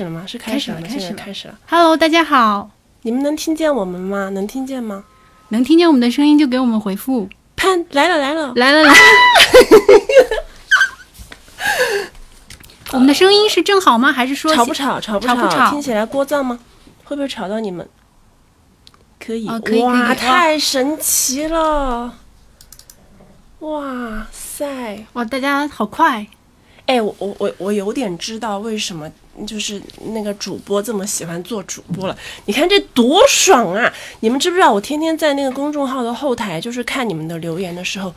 始了吗？是开始了吗？开始了现在开始了。Hello，大家好，你们能听见我们吗？能听见吗？能听见我们的声音就给我们回复。潘来了来了，来了来，我们的声音是正好吗？还是说吵不吵？吵不吵不吵听起来聒噪吗？会不会吵到你们？可以，哦可以可以哇，哇太神奇了！哇塞！哇，大家好快！哎，我我我我有点知道为什么就是那个主播这么喜欢做主播了。你看这多爽啊！你们知不知道我天天在那个公众号的后台，就是看你们的留言的时候，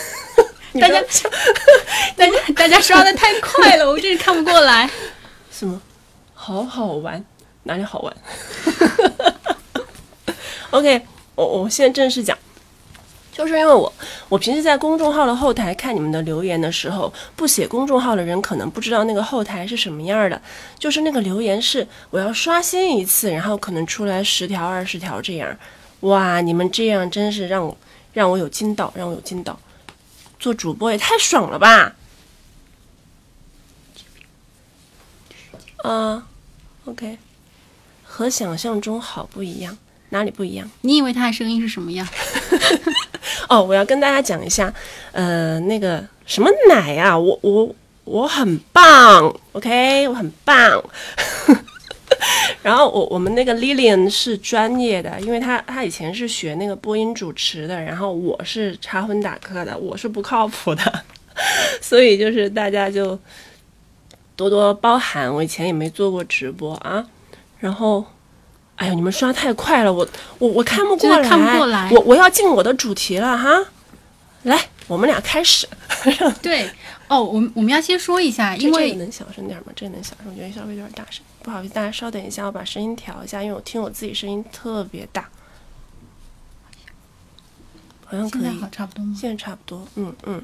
大家 大家 大家刷的太快了，我真是看不过来。什么？好好玩？哪里好玩？OK，我我现在正式讲，就是因为我我平时在公众号的后台看你们的留言的时候，不写公众号的人可能不知道那个后台是什么样的，就是那个留言是我要刷新一次，然后可能出来十条二十条这样。哇，你们这样真是让我让我有惊到，让我有惊到。做主播也太爽了吧！啊、o k 和想象中好不一样，哪里不一样？你以为他的声音是什么样？哦，我要跟大家讲一下，呃，那个什么奶啊、我我我很棒，OK，我很棒。然后我我们那个 Lilian 是专业的，因为她她以前是学那个播音主持的，然后我是插荤打磕的，我是不靠谱的，所以就是大家就多多包涵。我以前也没做过直播啊，然后。哎呦，你们刷太快了，我我我看不过来，看不过来我我要进我的主题了哈，来，我们俩开始。对，哦，我们我们要先说一下，因为能小声点吗？这个能小声，我觉得稍微有点大声。不好意思，大家稍等一下，我把声音调一下，因为我听我自己声音特别大。好像可以现在，好差不多吗？现在差不多。嗯嗯，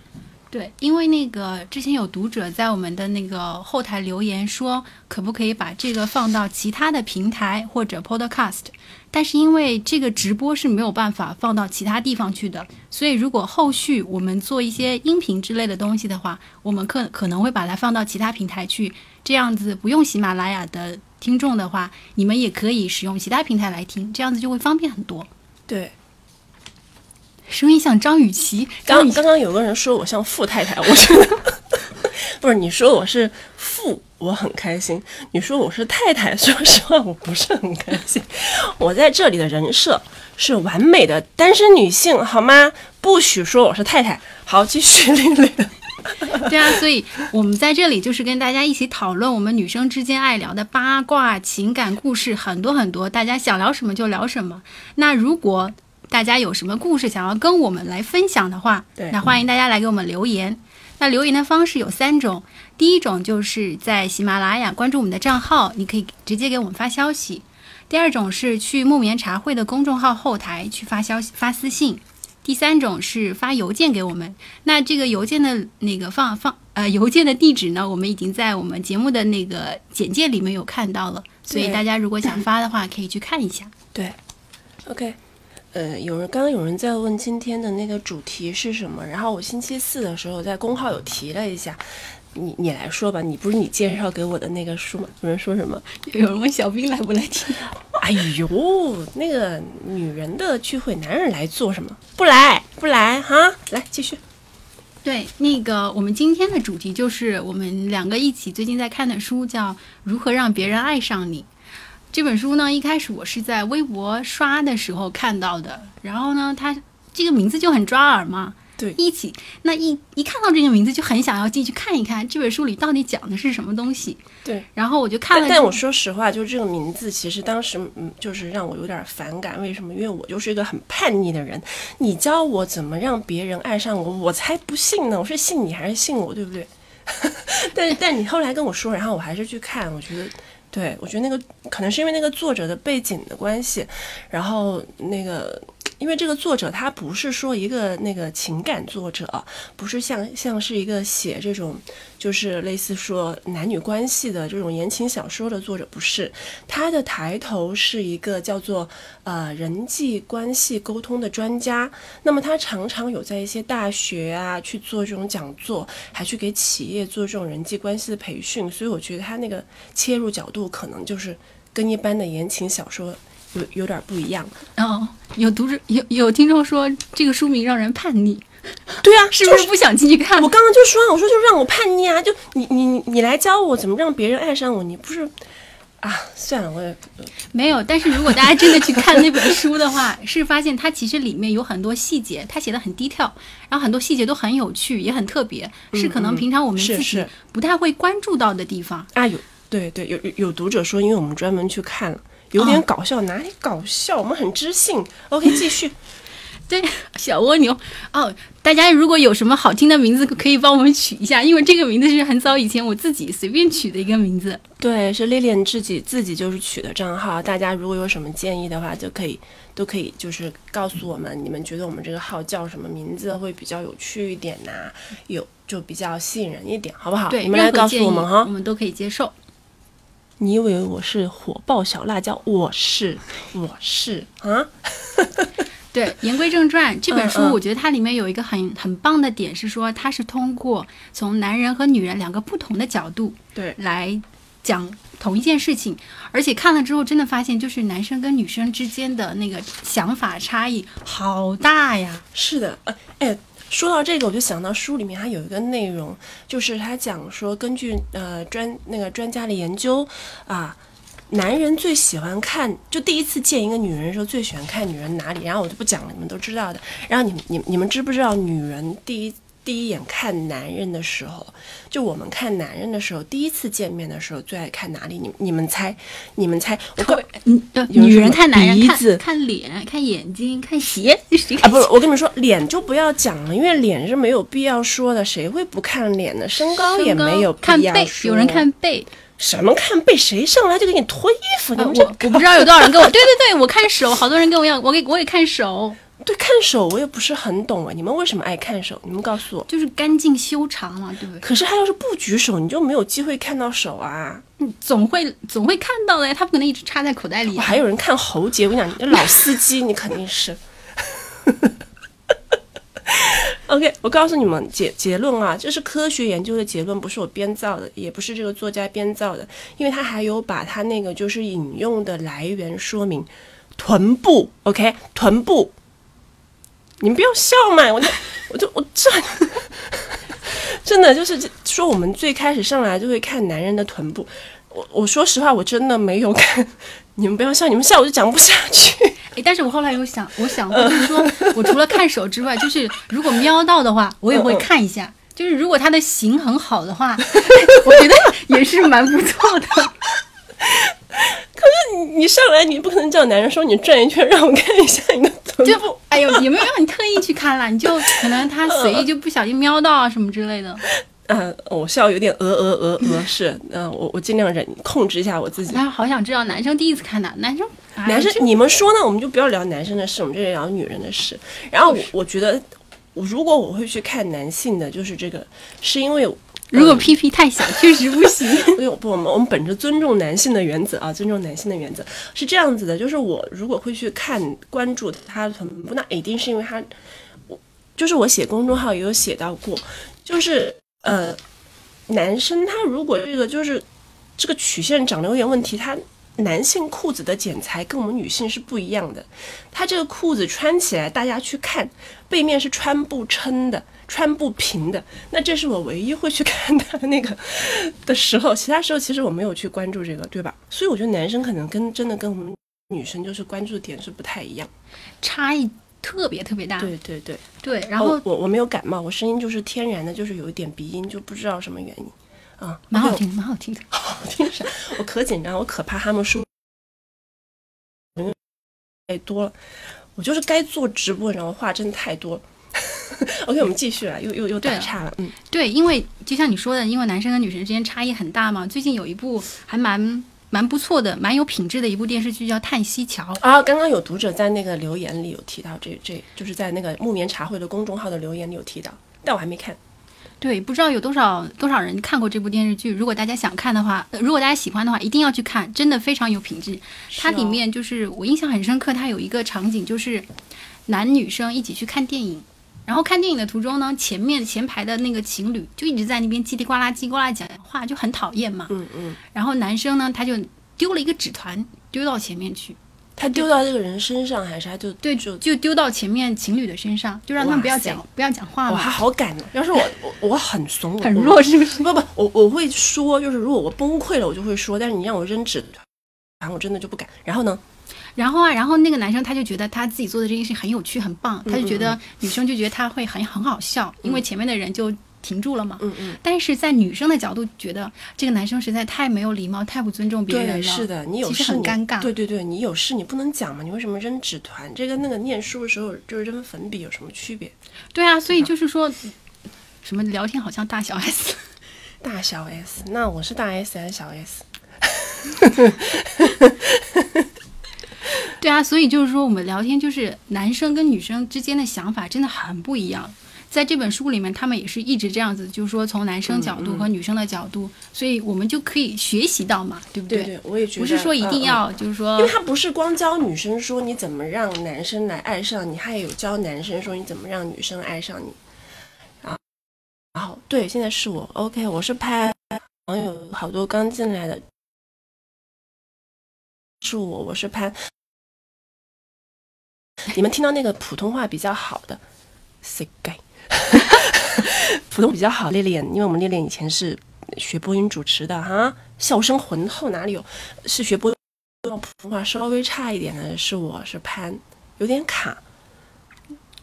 对，因为那个之前有读者在我们的那个后台留言说，可不可以把这个放到其他的平台或者 Podcast？但是因为这个直播是没有办法放到其他地方去的，所以如果后续我们做一些音频之类的东西的话，我们可可能会把它放到其他平台去，这样子不用喜马拉雅的听众的话，你们也可以使用其他平台来听，这样子就会方便很多。对。声音像张雨绮，刚刚刚有个人说我像富太太，我觉得不是你说我是富，我很开心；你说我是太太，说实话我不是很开心。我在这里的人设是完美的单身女性，好吗？不许说我是太太。好，继续丽丽。对啊，所以我们在这里就是跟大家一起讨论我们女生之间爱聊的八卦、情感故事很多很多，大家想聊什么就聊什么。那如果大家有什么故事想要跟我们来分享的话，对那欢迎大家来给我们留言。那留言的方式有三种，第一种就是在喜马拉雅关注我们的账号，你可以直接给我们发消息；第二种是去木棉茶会的公众号后台去发消息、发私信；第三种是发邮件给我们。那这个邮件的那个放放呃邮件的地址呢，我们已经在我们节目的那个简介里面有看到了，所以大家如果想发的话，可以去看一下。对，OK。呃，有人刚刚有人在问今天的那个主题是什么，然后我星期四的时候在公号有提了一下，你你来说吧，你不是你介绍给我的那个书吗？有人说什么？有人问小兵来不来听？哎呦，那个女人的聚会，男人来做什么？不来，不来哈！来继续。对，那个我们今天的主题就是我们两个一起最近在看的书，叫《如何让别人爱上你》。这本书呢，一开始我是在微博刷的时候看到的，然后呢，它这个名字就很抓耳嘛，对一起那一一看到这个名字就很想要进去看一看这本书里到底讲的是什么东西。对，然后我就看了，但但我说实话，就是这个名字，其实当时嗯，就是让我有点反感。为什么？因为我就是一个很叛逆的人。你教我怎么让别人爱上我，我才不信呢！我是信你还是信我，对不对？但但你后来跟我说，然后我还是去看，我觉得。对，我觉得那个可能是因为那个作者的背景的关系，然后那个因为这个作者他不是说一个那个情感作者，不是像像是一个写这种就是类似说男女关系的这种言情小说的作者，不是。他的抬头是一个叫做呃人际关系沟通的专家。那么他常常有在一些大学啊去做这种讲座，还去给企业做这种人际关系的培训。所以我觉得他那个切入角度可能就是跟一般的言情小说。有有点不一样哦，有读者有有听众说这个书名让人叛逆，对啊，是不是不想进去看？我刚刚就说，我说就让我叛逆啊！就你你你来教我怎么让别人爱上我，你不是啊？算了，我也没有。但是如果大家真的去看那本书的话，是发现它其实里面有很多细节，它写的很低调，然后很多细节都很有趣，也很特别，是可能平常我们自己不太会关注到的地方啊。有对对，有有读者说，因为我们专门去看了。有点搞笑，哪里搞笑？我们很知性。OK，继续。对，小蜗牛哦，大家如果有什么好听的名字，可以帮我们取一下，因为这个名字是很早以前我自己随便取的一个名字。对，是丽丽自己自己就是取的账号。大家如果有什么建议的话，就可以都可以就是告诉我们，你们觉得我们这个号叫什么名字会比较有趣一点呐？有就比较吸引人一点，好不好？对，你们来告诉我们哈，我们都可以接受。你以为我是火爆小辣椒？我是，我是啊。对，言归正传，这本书我觉得它里面有一个很很棒的点是说，它是通过从男人和女人两个不同的角度对来讲同一件事情，而且看了之后真的发现，就是男生跟女生之间的那个想法差异好大呀。是的，哎。说到这个，我就想到书里面还有一个内容，就是他讲说，根据呃专那个专家的研究啊，男人最喜欢看，就第一次见一个女人的时候，最喜欢看女人哪里？然后我就不讲了，你们都知道的。然后你你你们知不知道女人第一？第一眼看男人的时候，就我们看男人的时候，第一次见面的时候最爱看哪里？你你们猜？你们猜？我告嗯，女人看男人看看脸、看眼睛、看鞋。啊，不是，我跟你们说，脸就不要讲了，因为脸是没有必要说的，谁会不看脸呢？身高也没有必要说。有人看背，什么看背？谁上来就给你脱衣服？你们我我不知道有多少人跟我。对对对，我看手，好多人跟我要，我给我也看手。对，看手我也不是很懂啊。你们为什么爱看手？你们告诉我。就是干净修长嘛，对不对？可是他要是不举手，你就没有机会看到手啊。嗯，总会总会看到的呀。他不可能一直插在口袋里。还有人看喉结，我跟你讲，老司机你肯定是。OK，我告诉你们结结论啊，这是科学研究的结论，不是我编造的，也不是这个作家编造的，因为他还有把他那个就是引用的来源说明，臀部，OK，臀部。你们不要笑嘛！我就，我就，我这 真的就是说，我们最开始上来就会看男人的臀部。我我说实话，我真的没有看。你们不要笑，你们笑我就讲不下去。哎，但是我后来有想，我想过就是说，我除了看手之外，就是如果瞄到的话，我也会看一下。就是如果他的型很好的话，我觉得也是蛮不错的。可是你你上来，你不可能叫男人说你转一圈，让我看一下你的臀部。哎呦，也没有让你特意去看了？你就可能他随意就不小心瞄到啊什么之类的。嗯，我笑有点呃呃呃呃，是，嗯，我我尽量忍控制一下我自己。好想知道男生第一次看的，男生男生你们说呢？我们就不要聊男生的事，我们这里聊女人的事。然后我我觉得，如果我会去看男性的，就是这个，是因为。如果屁屁太小，确实不行。不，我们我们本着尊重男性的原则啊，尊重男性的原则是这样子的，就是我如果会去看关注他的臀部，那一定是因为他，我就是我写公众号也有写到过，就是呃，男生他如果这个就是这个曲线长得有点问题，他。男性裤子的剪裁跟我们女性是不一样的，他这个裤子穿起来，大家去看背面是穿不撑的，穿不平的。那这是我唯一会去看他的那个 的时候，其他时候其实我没有去关注这个，对吧？所以我觉得男生可能跟真的跟我们女生就是关注点是不太一样，差异特别特别大。对对对对。然后我我没有感冒，我声音就是天然的，就是有一点鼻音，就不知道什么原因。啊，蛮好听，蛮好听的，好听啥？我可紧张，我可怕他们说太多了，我就是该做直播，然后话真的太多。ok 我们继续啊又又又断差了嗯。对因为就像你说的因为男生跟女生之间差异很大嘛最近有一部还蛮蛮不错的蛮有品质的一部电视剧叫叹息桥。啊刚刚有读者在那个留言里有提到这这就是在那个木棉茶会的公众号的留言里有提到但我还没看。对不知道有多少多少人看过这部电视剧如果大家想看的话如果大家喜欢的话一定要去看真的非常有品质它里面就是我印象很深刻它有一个场景就是男女生一起去看电影然后看电影的途中呢前面前排的那个情侣就一直在那边叽里呱啦叽里呱啦讲话就很讨厌嘛嗯嗯。然后男生呢他就丢了一个纸团丢到前面去。他丢到这个人身上还是他就对就丢到前面情侣的身上就让他不要讲不要讲话了我还好敢 要是我我我很怂很弱智不不我我会说就是如果我崩溃了我就会说但是你让我扔纸团我真的就不敢。然后呢然后啊，然后那个男生他就觉得他自己做的这件事很有趣、很棒，他就觉得女生就觉得他会很很好笑，因为前面的人就停住了嘛。嗯嗯。但是在女生的角度，觉得这个男生实在太没有礼貌、太不尊重别人了。是的，你有事其实很尴尬。对对对，你有事你不能讲嘛？你为什么扔纸团？这跟那个念书的时候就是扔粉笔有什么区别？对啊，所以就是说，什么聊天好像大小 S，大小 S，那我是大 S 还是小 S？对啊所以就是说我们聊天就是男生跟女生之间的想法真的很不一样。在这本书里面他们也是一直这样子就是说从男生角度和女生的角度所以我们就可以学习到嘛对不对？对我也觉得不是说一定要就是说因为他不是光教女生说你怎么让男生来爱上你他也有教男生说你怎么让女生爱上你。啊然后对现在是我 ok 我是拍网友好多刚进来的。是我我是拍 你们听到那个普通话比较好的 s i g 普通比较好，练练，因为我们练练以前是学播音主持的哈、笑声浑厚哪里有？是学播普通话稍微差一点的是我是潘，有点卡，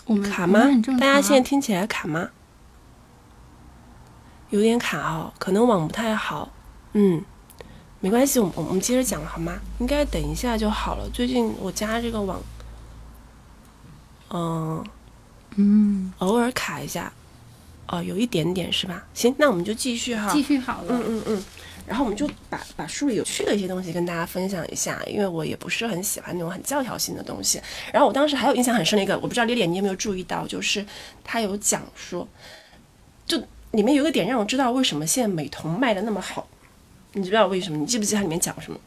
我们卡吗？大家现在听起来卡吗？有点卡哦，可能网不太好，嗯。没关系，我们我们接着讲好吗？应该等一下就好了。最近我家这个网嗯。嗯。偶尔卡一下。哦有一点点是吧？行那我们就继续哈。继续好了。嗯嗯嗯。然后我们就把把书里有趣的一些东西跟大家分享一下因为我也不是很喜欢那种很教条性的东西。然后我当时还有印象很深的一个我不知道丽丽你有没有注意到就是他有讲说就里面有个点让我知道为什么现在美瞳卖的那么好。你知不知道为什么？你记不记得它里面讲什么？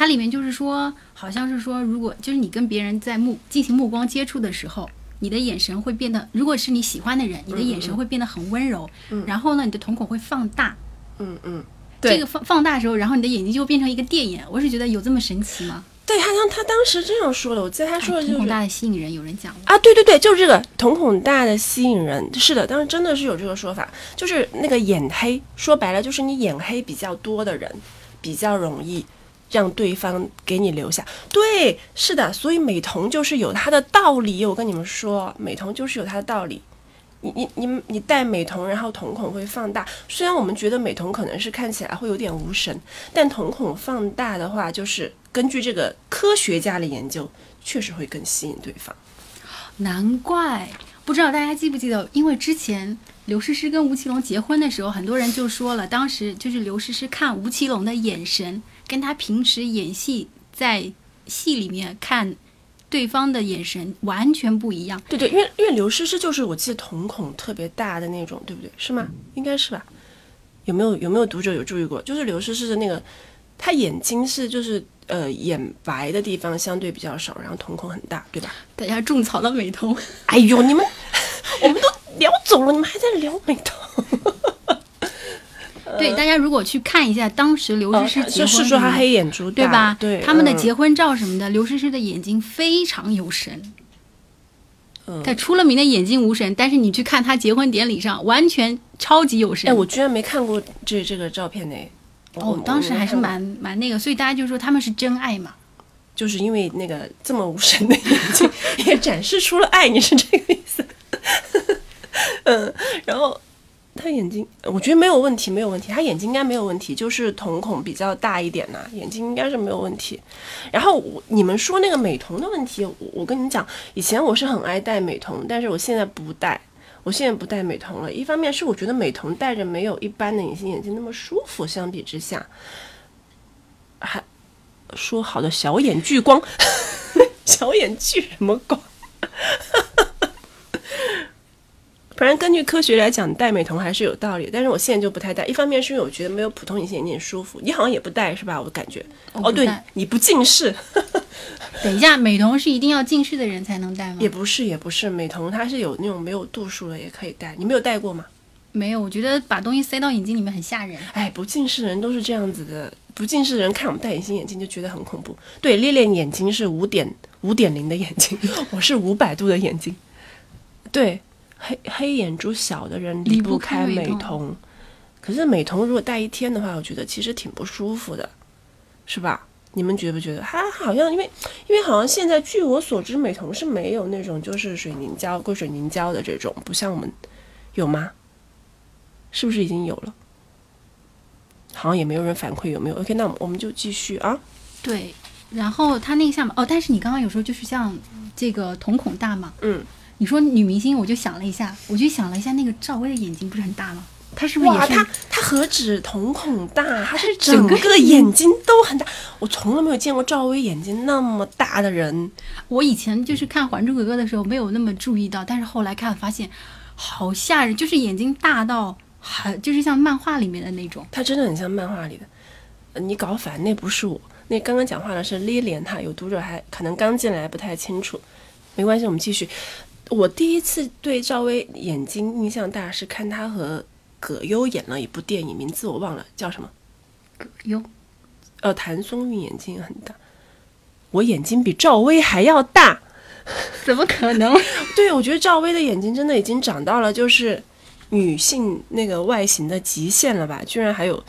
它里面就是说，好像是说，如果就是你跟别人在目进行目光接触的时候，你的眼神会变得，如果是你喜欢的人，你的眼神会变得很温柔，嗯然后呢，你的瞳孔会放大，嗯嗯。这个放放大的时候，然后你的眼睛就变成一个电眼，我是觉得有这么神奇吗？对他，他他当时这样说的，我记得他说的就是瞳孔大的吸引人，有人讲啊，对对对，就是这个瞳孔大的吸引人，是的，当时真的是有这个说法，就是那个眼黑，说白了就是你眼黑比较多的人，比较容易让对方给你留下。对是的所以美瞳就是有它的道理我跟你们说美瞳就是有它的道理。你你你你戴美瞳然后瞳孔会放大。虽然我们觉得美瞳可能是看起来会有点无神但瞳孔放大的话就是根据这个科学家的研究确实会更吸引对方。难怪不知道大家记不记得因为之前刘诗诗跟吴奇隆结婚的时候很多人就说了当时就是刘诗诗看吴奇隆的眼神跟他平时演戏在戏里面看对方的眼神完全不一样。对对因为因为刘诗诗就是我记得瞳孔特别大的那种对不对？是吗？应该是吧。有没有有没有读者有注意过？就是刘诗诗的那个她眼睛是就是呃眼白的地方相对比较少然后瞳孔很大对吧？大家种草了美瞳哎呦你们我们都聊走了你们还在聊美瞳对，大家如果去看一下当时刘诗诗结婚，是说她黑眼珠对吧？对，他们的结婚照什么的，刘诗诗的眼睛非常有神，在出了名的眼睛无神，但是你去看她结婚典礼上，完全超级有神。哎，我居然没看过这这个照片呢。哦，当时还是蛮蛮那个，所以大家就说他们是真爱嘛，就是因为那个这么无神的眼睛 也展示出了爱，你是这个意思？嗯，然后他眼睛，我觉得没有问题，没有问题。他眼睛应该没有问题，就是瞳孔比较大一点呐，眼睛应该是没有问题。然后我你们说那个美瞳的问题，我我跟你讲，以前我是很爱戴美瞳，但是我现在不戴，我现在不戴美瞳了。一方面是我觉得美瞳戴着没有一般的隐形眼镜那么舒服，相比之下，还说好的小眼聚光，小眼聚什么光？反正根据科学来讲，戴美瞳还是有道理，但是我现在就不太戴。一方面是因为我觉得没有普通隐形眼镜舒服，你好像也不戴是吧？我感觉。哦，对你不近视，等一下，美瞳是一定要近视的人才能戴吗？也不是也不是，美瞳它是有那种没有度数的，也可以戴。你没有戴过吗？没有，我觉得把东西塞到眼睛里面很吓人。哎，不近视的人都是这样子的，不近视的人看我们戴隐形眼镜就觉得很恐怖。对，烈烈眼睛是五点五点零的眼睛，我是五百度的眼睛。对，黑黑眼珠小的人离离不开美瞳，可是美瞳如果戴一天的话，我觉得其实挺不舒服的，是吧？你们觉不觉得？它好像因为因为好像现在据我所知，美瞳是没有那种就是水凝胶、硅水凝胶的这种，不像我们有吗？是不是已经有了？好像也没有人反馈有没有。OK，那我们我们就继续啊。对，然后它那个下面哦，但是你刚刚有时候就是像这个瞳孔大嘛，嗯，你说女明星，我就想了一下，我就想了一下，那个赵薇的眼睛不是很大吗？她是不是也哇，是？它它何止瞳孔大，她是整整个个眼眼睛都很大。我从来没有见过赵薇眼睛那么大的人。我以前就是看《还珠格格》的时候没有那么注意到，但是后来看发现好吓人，就是眼睛大到很就是像漫画里面的那种。她真的很像漫画里的。呃你搞反，那不是我。那刚刚讲话的是 Lilian，哈，有读者还可能刚进来不太清楚，没关系，我们继续。我第一次对赵薇眼睛印象大是看她和葛优演了一部电影，名字我忘了叫什么。葛优，呃，谭松韵眼睛也很大，我眼睛比赵薇还要大。怎么可能？对，我觉得赵薇的眼睛真的已经长到了就是女性那个外形的极限了吧？居然还有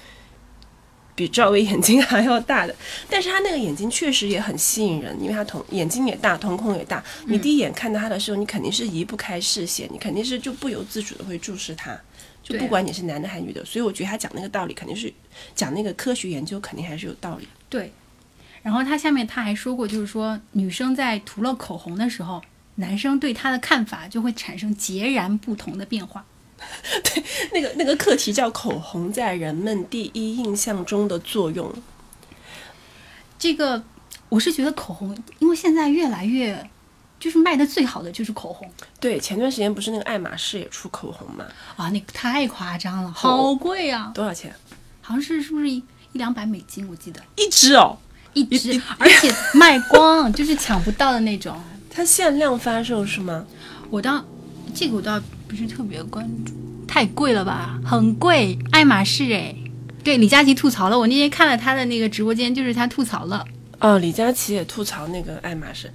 比赵薇眼睛还要大的，但是她那个眼睛确实也很吸引人，因为她瞳眼睛也大，瞳孔也大。你第一眼看到她的时候，你肯定是移不开视线，你肯定是就不由自主的会注视她。就不管你是男的还是女的，所以我觉得他讲那个道理肯定是讲那个科学研究肯定还是有道理。对，然后他下面他还说过，就是说女生在涂了口红的时候，男生对她的看法就会产生截然不同的变化。那个那个课题叫口红在人们第一印象中的作用。这个我是觉得口红，因为现在越来越就是卖的最好的就是口红对，前段时间不是那个爱马仕也出口红嘛？啊，那个太夸张了，好贵啊，多少钱？好像是是不是一一两百美金？我记得一支哦，一支，而且卖光，就是抢不到的那种。它限量发售是吗？我倒这个我倒不是特别关注，太贵了吧，很贵，爱马仕哎。对，李佳琦吐槽了，我那天看了他的那个直播间，就是他吐槽了。哦，李佳琦也吐槽那个爱马仕。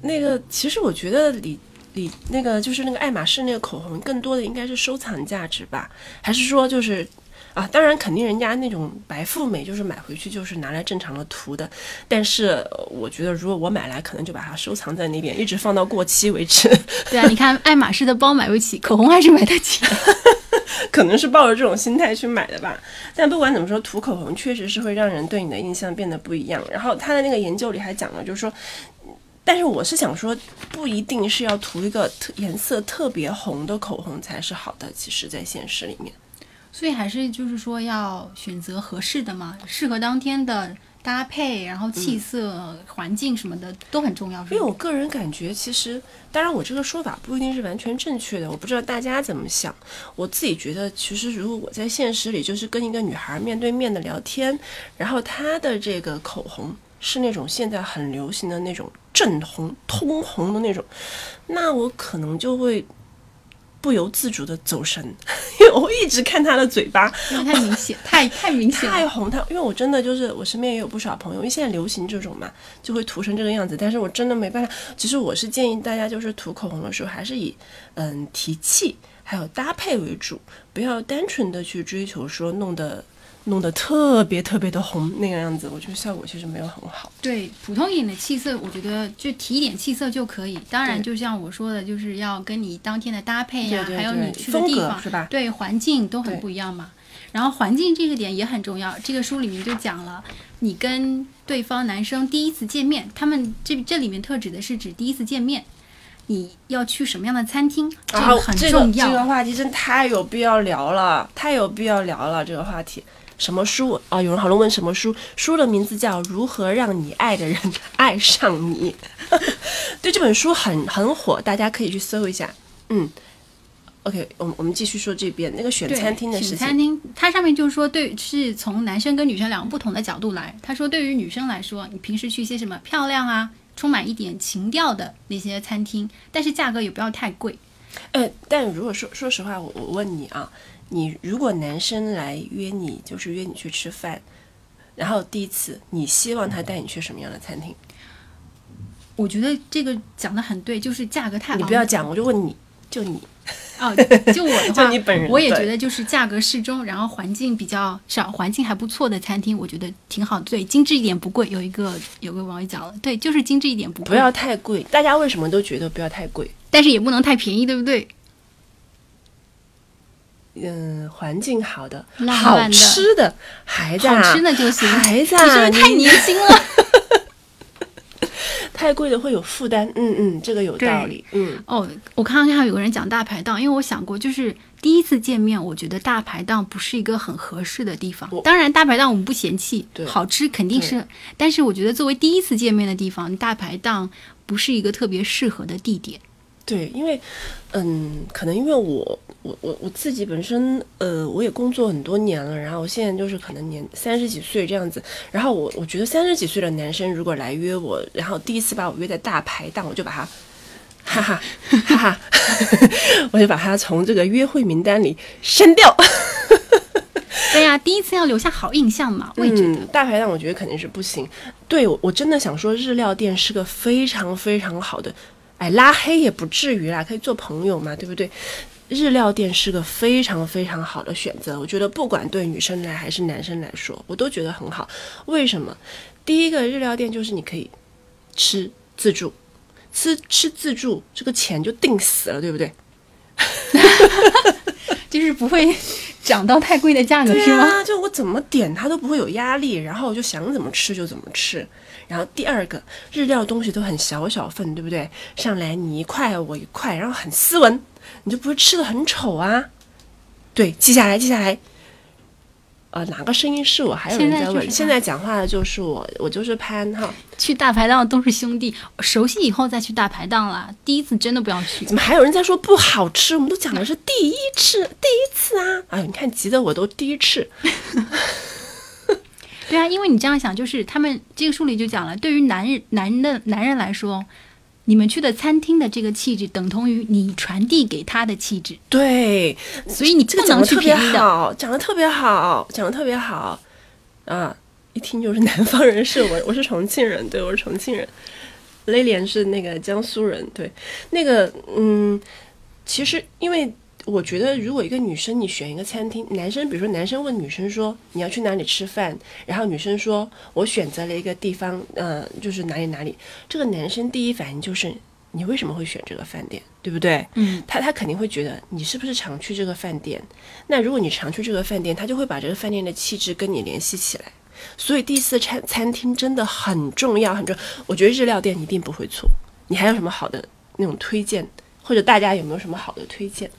那个其实我觉得李李那个就是那个爱马仕那个口红，更多的应该是收藏价值吧？还是说就是啊？当然肯定人家那种白富美就是买回去就是拿来正常的涂的，但是呃我觉得如果我买来，可能就把它收藏在那边，一直放到过期为止。对啊，你看爱马仕的包买不起，口红还是买得起的。可能是抱着这种心态去买的吧。但不管怎么说，涂口红确实是会让人对你的印象变得不一样。然后他的那个研究里还讲了，就是说，但是我是想说，不一定是要涂一个特颜色特别红的口红才是好的。其实，在现实里面，所以还是就是说要选择合适的嘛，适合当天的搭配，然后气色、环境什么的都很重要。因为我个人感觉，其实当然我这个说法不一定是完全正确的，我不知道大家怎么想。我自己觉得，其实如果我在现实里就是跟一个女孩面对面的聊天，然后她的这个口红是那种现在很流行的那种正红、通红的那种，那我可能就会。不由自主的走神，因为我会一直看他的嘴巴，因为太明显，太太明显。太红，它因为我真的就是我身边也有不少朋友，因为现在流行这种嘛，就会涂成这个样子。但是我真的没办法，其实我是建议大家就是涂口红的时候，还是以嗯提气还有搭配为主，不要单纯的去追求说弄得弄得特别特别的红那个样子，我觉得效果其实没有很好。对，普通一点的气色，我觉得就提一点气色就可以。当然，就像我说的，就是要跟你当天的搭配呀，还有你去的地方，是吧对，环境都很不一样嘛。然后环境这个点也很重要，这个书里面就讲了，你跟对方男生第一次见面，他们这这里面特指的是指第一次见面，你要去什么样的餐厅，这个很重要。个这个话题真太有必要聊了，太有必要聊了这个话题。什么书啊？有人好像问什么书？书的名字叫《如何让你爱的人爱上你》。对，这本书很很火，大家可以去搜一下。嗯，OK，我们我们继续说这边那个选餐厅的事情。选餐厅，它上面就是说对，是从男生跟女生两个不同的角度来。他说，对于女生来说，你平时去一些什么漂亮啊、充满一点情调的那些餐厅，但是价格也不要太贵。呃，但如果说说实话，我我问你啊，你如果男生来约你，就是约你去吃饭，然后第一次，你希望他带你去什么样的餐厅？我觉得这个讲的很对，就是价格太昂你不要讲，我就问你，就你，哦，就我的话，就你本人我也觉得就是价格适中，然后环境比较少，环境还不错的餐厅，我觉得挺好。对，精致一点不贵。有一个有个网友讲了，对，就是精致一点不贵，不要太贵。大家为什么都觉得不要太贵？但是也不能太便宜，对不对？嗯，环境好的，浪好漫的吃的，孩子啊，好吃的就行。孩子你是不啊，是太年轻了？太贵的会有负担。嗯嗯，这个有道理。嗯，哦，我刚刚看到有个人讲大排档，因为我想过，就是第一次见面，我觉得大排档不是一个很合适的地方。当然，大排档我们不嫌弃对，好吃肯定是，但是我觉得作为第一次见面的地方，大排档不是一个特别适合的地点。对，因为，嗯，可能因为我我我我自己本身，呃，我也工作很多年了，然后我现在就是可能年三十几岁这样子，然后我我觉得三十几岁的男生如果来约我，然后第一次把我约在大排档，我就把他。哈哈哈哈，我就把他从这个约会名单里删掉。对呀、第一次要留下好印象嘛，我也觉得。嗯，大排档我觉得肯定是不行。对，我我真的想说，日料店是个非常非常好的，哎，拉黑也不至于啦，可以做朋友嘛，对不对？日料店是个非常非常好的选择，我觉得不管对女生来还是男生来说，我都觉得很好。为什么？第一个日料店就是你可以吃自助，吃吃自助，这个钱就定死了，对不对？就是不会涨到太贵的价格，对是吗？就我怎么点它都不会有压力，然后我就想怎么吃就怎么吃。然后第二个，日料东西都很小小份，对不对？上来你一块我一块，然后很斯文，你就不会吃的很丑啊。对，记下来，记下来。呃，哪个声音是我？还有人在问。现在讲话的就是我，我就是潘哈。去大排档都是兄弟，熟悉以后再去大排档啦。第一次真的不要去怎。么还有人在说不好吃？我们都讲的是第一次，第一次啊！哎呦，你看急得我都第一次。对啊，因为你这样想，就是他们这个书里就讲了，对于男人男人的男人来说，你们去的餐厅的这个气质等同于你传递给他的气质，对，所以你这个不能去讲的特别。好，讲的特别好，讲的特别好啊！一听就是南方人，是我，我是重庆人，对我是重庆人。雷莲是那个江苏人，对，那个嗯，其实因为我觉得，如果一个女生你选一个餐厅，男生比如说男生问女生说你要去哪里吃饭，然后女生说我选择了一个地方，呃，就是哪里哪里，这个男生第一反应就是你为什么会选这个饭店，对不对？嗯，他他肯定会觉得你是不是常去这个饭店？那如果你常去这个饭店，他就会把这个饭店的气质跟你联系起来。所以第一次餐餐厅真的很重要，很重要。我觉得日料店一定不会错。你还有什么好的那种推荐，或者大家有没有什么好的推荐？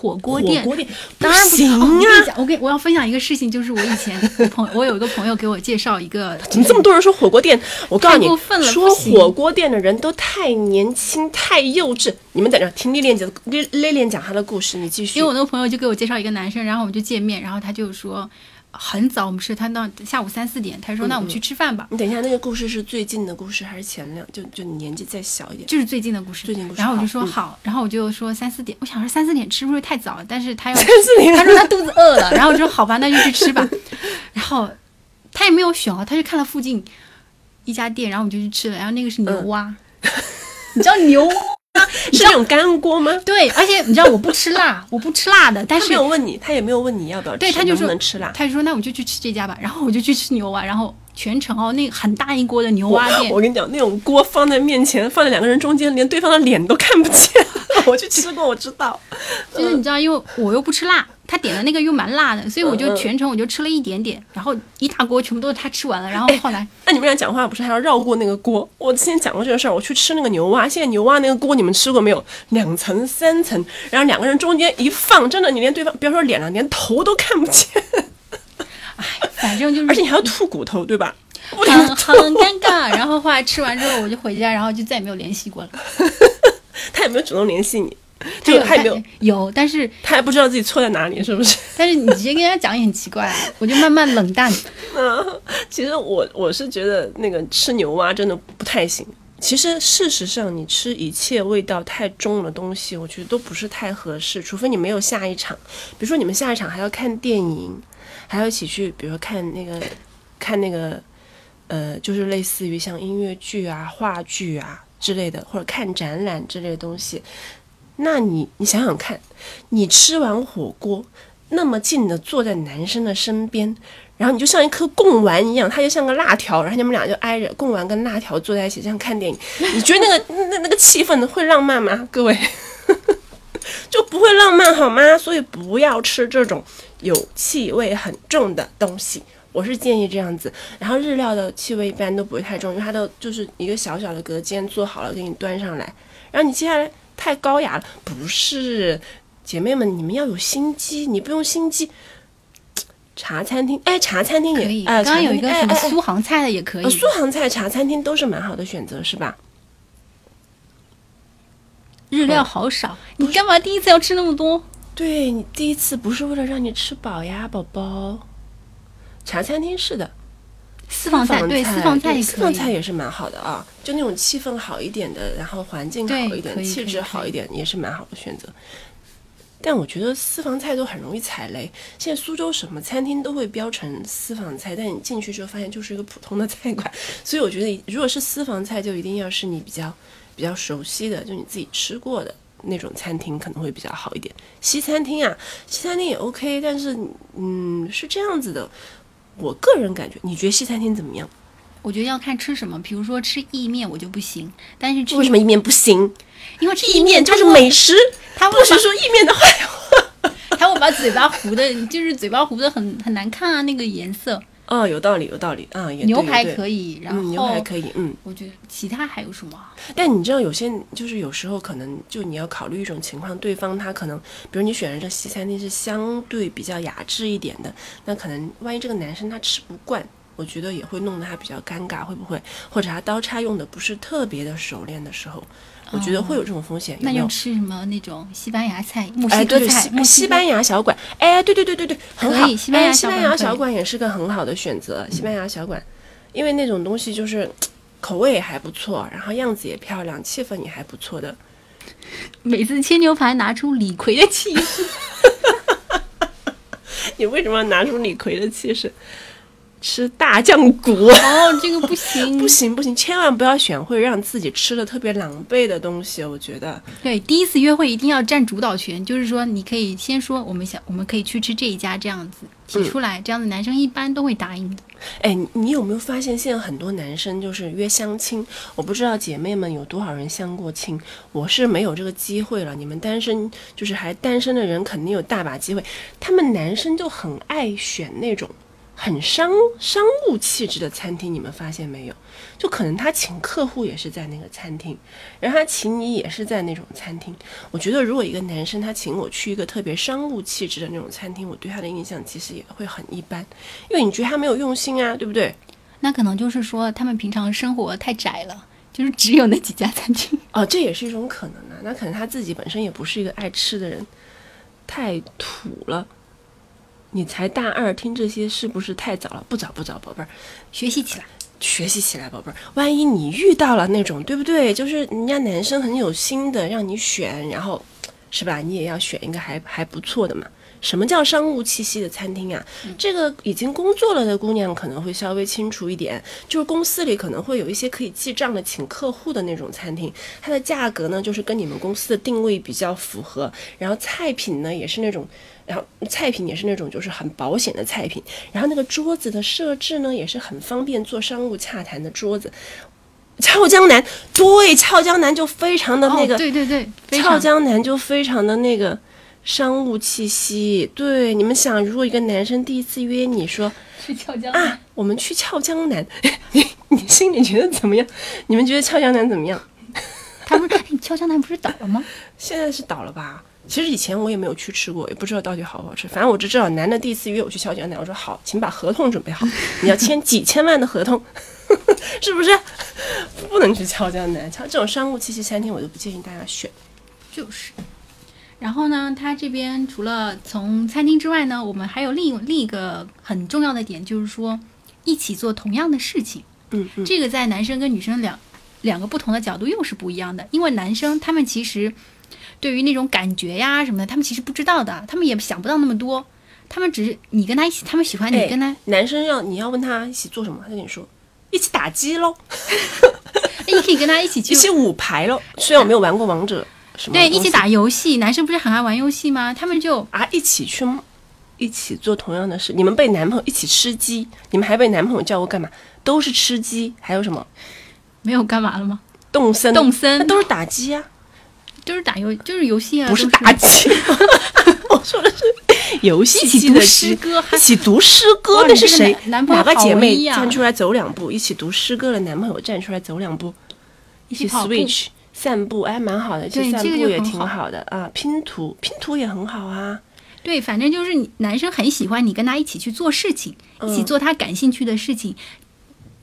火锅店火锅店当然不行啊我跟你啊！讲，我跟我要分享一个事情，就是我以前朋我有一个朋友给我介绍一个，怎么这么多人说火锅店？我告诉你过分，了说火锅店的人都太年轻、太幼稚。你们在这听丽莲姐丽丽莲讲她的故事，你继续。因为我那个朋友就给我介绍一个男生，然后我们就见面，然后他就说很早，我们是他那下午三四点，他说那我们去吃饭吧，你等一下，那个故事是最近的故事还是前两？就就你年纪再小一点。就是最近的故事。最近故事然后我就说好，然后我就说三四点，我想说三四点吃会不是太早了？但是他要 三四点他说他肚子饿了，然后我说好吧，那就去吃吧。然后他也没有选啊，他就看了附近一家店，然后我们就去吃了。然后那个是牛嗯蛙，你知道牛蛙？是那种干锅吗？对，而且你知道我不吃辣，我不吃辣的，但他是没有问你，他也没有问你要不要吃，对他就说能吃辣。他就说那我就去吃这家吧。然后我就去吃牛蛙，然后全程哦，那个很大一锅的牛蛙店，我跟你讲，那种锅放在面前，放在两个人中间，连对方的脸都看不见。我去吃过，我知道。就是你知道，因为我又不吃辣，他点的那个又蛮辣的，所以我就嗯嗯全程我就吃了一点点，然后一大锅全部都是他吃完了，然后后来 那你们俩讲话不是还要绕过那个锅？我之前讲过这个事儿，我去吃那个牛蛙，现在牛蛙那个锅你们吃过没有？两层三层，然后两个人中间一放，真的你连对方不要说脸了，连头都看不见，哎反正就是 而且你还要吐骨头，对吧？不停很很尴尬。然后后来吃完之后我就回家，然后就再也没有联系过了。他有没有主动联系你，他 就他也没有，但有，但是他还不知道自己错在哪里，是不是？但是你直接跟他讲也很奇怪啊，我就慢慢冷淡。嗯，其实我我是觉得那个吃牛蛙真的不太行。其实事实上，你吃一切味道太重的东西，我觉得都不是太合适，除非你没有下一场。比如说你们下一场还要看电影，还要一起去，比如说看那个看那个呃，就是类似于像音乐剧啊、话剧啊之类的，或者看展览之类的东西。那你你想想看，你吃完火锅那么近的坐在男生的身边，然后你就像一颗贡丸一样，他就像个辣条，然后你们俩就挨着贡丸跟辣条坐在一起，这样看电影，你觉得那个那那个气氛会浪漫吗？各位，就不会浪漫好吗？所以不要吃这种有气味很重的东西。我是建议这样子，然后日料的气味一般都不会太重，因为它都就是一个小小的隔间做好了给你端上来，然后你接下来太高雅了，不是，姐妹们你们要有心机，你不用心机。茶餐厅，哎，茶餐厅也可以，哎，刚刚有一个什么苏杭菜的也可以呃，。苏杭菜茶餐厅都是蛮好的选择，是吧？日料好少，你干嘛第一次要吃那么多？对你第一次不是为了让你吃饱呀，宝宝。茶餐厅是的，私房菜对，私房菜也私房。菜也是蛮好的啊，就那种气氛好一点的，然后环境好一点，气质好一点，也是蛮好的选择。但我觉得私房菜都很容易踩雷。现在苏州什么餐厅都会标成私房菜，但你进去之后发现就是一个普通的菜馆。所以我觉得，如果是私房菜，就一定要是你比较比较熟悉的，就你自己吃过的那种餐厅可能会比较好一点。西餐厅啊，西餐厅也 OK，但是嗯是这样子的。我个人感觉，你觉得西餐厅怎么样？我觉得要看吃什么，比如说吃意面我就不行，但是吃为什么意面不行？因为吃意面就是美食，他不是说意面的坏话。它会把嘴巴糊的，就是嘴巴糊的很很难看啊，那个颜色。哦，有道理，有道理啊，也牛排以，可以，然后、嗯，牛排可以，嗯。我觉得其他还有什么啊？但你知道，有些就是有时候可能就你要考虑一种情况，对方他可能，比如你选的这西餐厅是相对比较雅致一点的，那可能万一这个男生他吃不惯，我觉得也会弄得他比较尴尬，会不会？或者他刀叉用的不是特别的熟练的时候，我觉得会有这种风险。那就？吃什么那种西班牙菜、墨哎，西哥菜、墨西西西班牙小馆，哎，对对对对对，很好。西班牙哎西班牙小馆也是个很好的选择。西班牙小馆，因为那种东西就是 口味也还不错，然后样子也漂亮，气氛也还不错的。每次切牛排拿出李逵的气势，你为什么要拿出李逵的气势？吃大酱骨？哦，这个不行，不行不行，千万不要选会让自己吃的特别狼狈的东西。我觉得，对，第一次约会一定要占主导权，就是说你可以先说我们想我们可以去吃这一家这样子提出来，这样的男生一般都会答应的。哎，你你有没有发现现在很多男生就是约相亲？我不知道姐妹们有多少人相过亲，我是没有这个机会了。你们单身就是还单身的人肯定有大把机会。他们男生就很爱选那种很商商务气质的餐厅，你们发现没有？就可能他请客户也是在那个餐厅，然后他请你也是在那种餐厅。我觉得如果一个男生他请我去一个特别商务气质的那种餐厅，我对他的印象其实也会很一般，因为你觉得他没有用心啊，对不对？那可能就是说他们平常生活太窄了，就是只有那几家餐厅。哦，这也是一种可能啊。那可能他自己本身也不是一个爱吃的人，太土了。你才大二，听这些是不是太早了？不早不早，宝贝儿，学习起来，学习起来，宝贝儿。万一你遇到了那种，对不对？就是人家男生很有心的让你选，然后是吧？你也要选一个还还不错的嘛。什么叫商务气息的餐厅啊？这个已经工作了的姑娘可能会稍微清楚一点，就是公司里可能会有一些可以记账的、请客户的那种餐厅，它的价格呢就是跟你们公司的定位比较符合，然后菜品呢也是那种。然后菜品也是那种就是很保险的菜品，然后那个桌子的设置呢也是很方便做商务洽谈的桌子。俏江南，对，俏江南就非常的那个，哦、对对对，俏江南就非常的那个商务气息。对，你们想，如果一个男生第一次约你说去俏江啊，我们去俏江南，你 你心里觉得怎么样？你们觉得俏江南怎么样？他不是哎俏江南不是倒了吗？现在是倒了吧？其实以前我也没有去吃过，也不知道到底好不好吃。反正我只知道男的第一次约我去俏江南，我说好，请把合同准备好，你要签几千万的合同，是不是？不能去俏江南，像这种商务气息餐厅，我都不建议大家选。就是。然后呢，它这边除了从餐厅之外呢，我们还有另另一个很重要的点，就是说一起做同样的事情。嗯嗯，这个在男生跟女生两两个不同的角度又是不一样的，因为男生他们其实对于那种感觉呀什么的，他们其实不知道的，他们也想不到那么多，他们只是你跟他一起，他们喜欢你哎跟他，男生要你要问他一起做什么，他跟你说一起打机喽，那，你可以跟他一起去 一起五排喽。虽然我没有玩过王者，什么对，一起打游戏，男生不是很爱玩游戏吗？他们就啊，一起去，一起做同样的事。你们被男朋友一起吃鸡，你们还被男朋友叫过干嘛？都是吃鸡，还有什么没有干嘛了吗？动森？动森那都是打鸡啊，就是打游，就是游戏啊，不是都打鸡。我说的是 游戏一起读诗歌，一起读诗歌那是谁？男男朋友好哪个姐妹站出来走两步？一起读诗歌的男朋友站出来走两步，一起 switch 散步，哎，蛮好的。这个步也挺好好的啊，拼图拼图也很好啊。对，反正就是你男生很喜欢你跟他一起去做事情，一起嗯做他感兴趣的事情，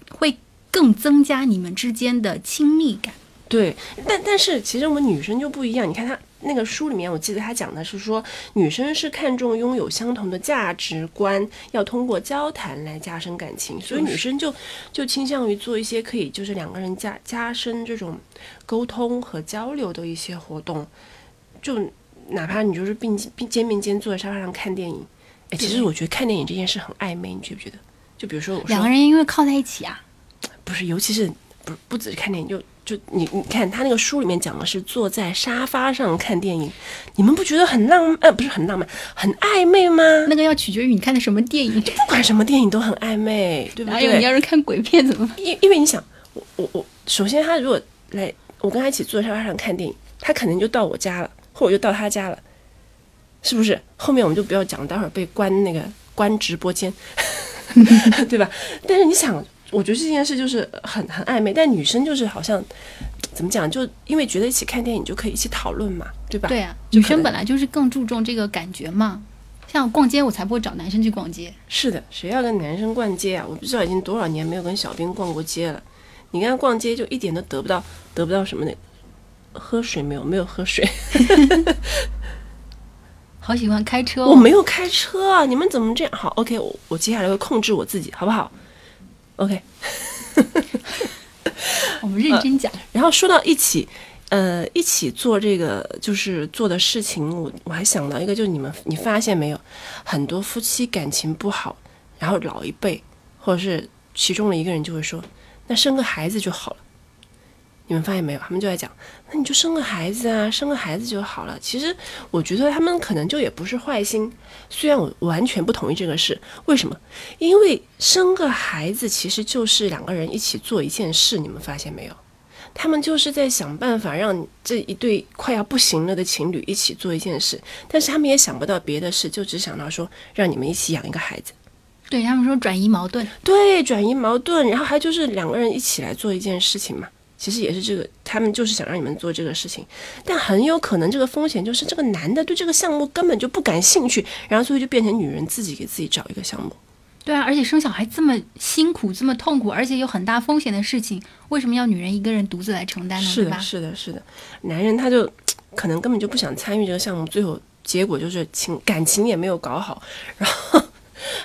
会更增加你们之间的亲密感。对，但但是其实我们女生就不一样。你看她那个书里面，我记得她讲的是说，女生是看重拥有相同的价值观，要通过交谈来加深感情，所以女生就就倾向于做一些可以就是两个人加加深这种沟通和交流的一些活动，就哪怕你就是并并肩并肩坐在沙发上看电影，哎，其实我觉得看电影这件事很暧昧，你觉不觉得？就比如说我说两个人因为靠在一起啊，不是，尤其是不不只是看电影，就就你你看他那个书里面讲的是坐在沙发上看电影，你们不觉得很浪呃不是很浪漫，很暧昧吗？那个要取决于你看的什么电影。就不管什么电影都很暧昧，对不哪有你对？要是看鬼片怎么办？因因为你想，我我我，首先他如果来，我跟他一起坐在沙发上看电影，他可能就到我家了，或者就到他家了，是不是？后面我们就不要讲，待会儿被关那个关直播间，对吧？但是你想，我觉得这件事就是很很暧昧，但女生就是好像怎么讲，就因为觉得一起看电影就可以一起讨论嘛，对吧？对啊，女生本来就是更注重这个感觉嘛。像逛街，我才不会找男生去逛街。是的，谁要跟男生逛街啊？我不知道已经多少年没有跟小兵逛过街了。你跟他逛街就一点都得不到，得不到什么的。喝水没有？没有喝水。好喜欢开车、哦，我没有开车啊！你们怎么这样？好，OK，我我接下来会控制我自己，好不好？OK。我们认真讲。然后说到一起，呃，一起做这个就是做的事情，我我还想到一个，就是你们你发现没有，很多夫妻感情不好，然后老一辈或者是其中的一个人就会说，那生个孩子就好了。你们发现没有？他们就在讲，那你就生个孩子啊，生个孩子就好了。其实我觉得他们可能就也不是坏心，虽然我完全不同意这个事。为什么？因为生个孩子其实就是两个人一起做一件事，你们发现没有？他们就是在想办法让这一对快要不行了的情侣一起做一件事，但是他们也想不到别的事，就只想到说让你们一起养一个孩子。对他们说转移矛盾，对，转移矛盾，然后还就是两个人一起来做一件事情嘛。其实也是这个，他们就是想让你们做这个事情，但很有可能这个风险就是这个男的对这个项目根本就不感兴趣，然后所以就变成女人自己给自己找一个项目。对啊，而且生小孩这么辛苦、这么痛苦，而且有很大风险的事情，为什么要女人一个人独自来承担呢？是的？是的，是的，男人他就可能根本就不想参与这个项目，最后结果就是情感情也没有搞好，然后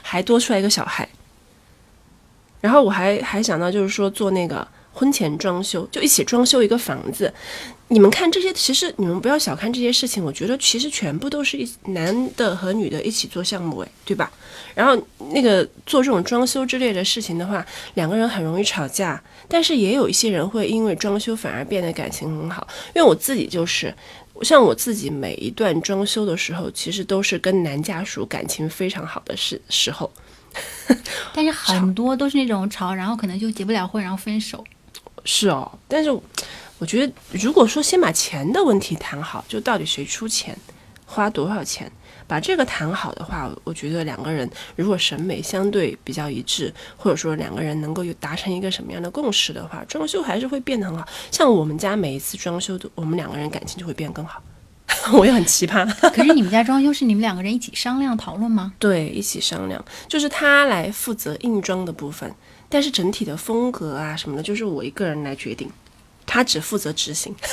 还多出来一个小孩。然后我还还想到就是说做那个婚前装修，就一起装修一个房子。你们看这些，其实你们不要小看这些事情，我觉得其实全部都是一男的和女的一起做项目，诶，对吧？然后那个做这种装修之类的事情的话，两个人很容易吵架，但是也有一些人会因为装修反而变得感情很好。因为我自己就是，像我自己每一段装修的时候，其实都是跟男家属感情非常好的时时候。但是很多都是那种吵，然后可能就结不了婚，然后分手。是哦，但是我觉得，如果说先把钱的问题谈好，就到底谁出钱花多少钱。把这个谈好的话，我觉得两个人如果审美相对比较一致，或者说两个人能够有达成一个什么样的共识的话，装修还是会变得很好。像我们家每一次装修，都我们两个人感情就会变更好。我也很奇葩，可是你们家装修是你们两个人一起商量讨论吗？对，一起商量，就是他来负责硬装的部分，但是整体的风格啊什么的，就是我一个人来决定，他只负责执行。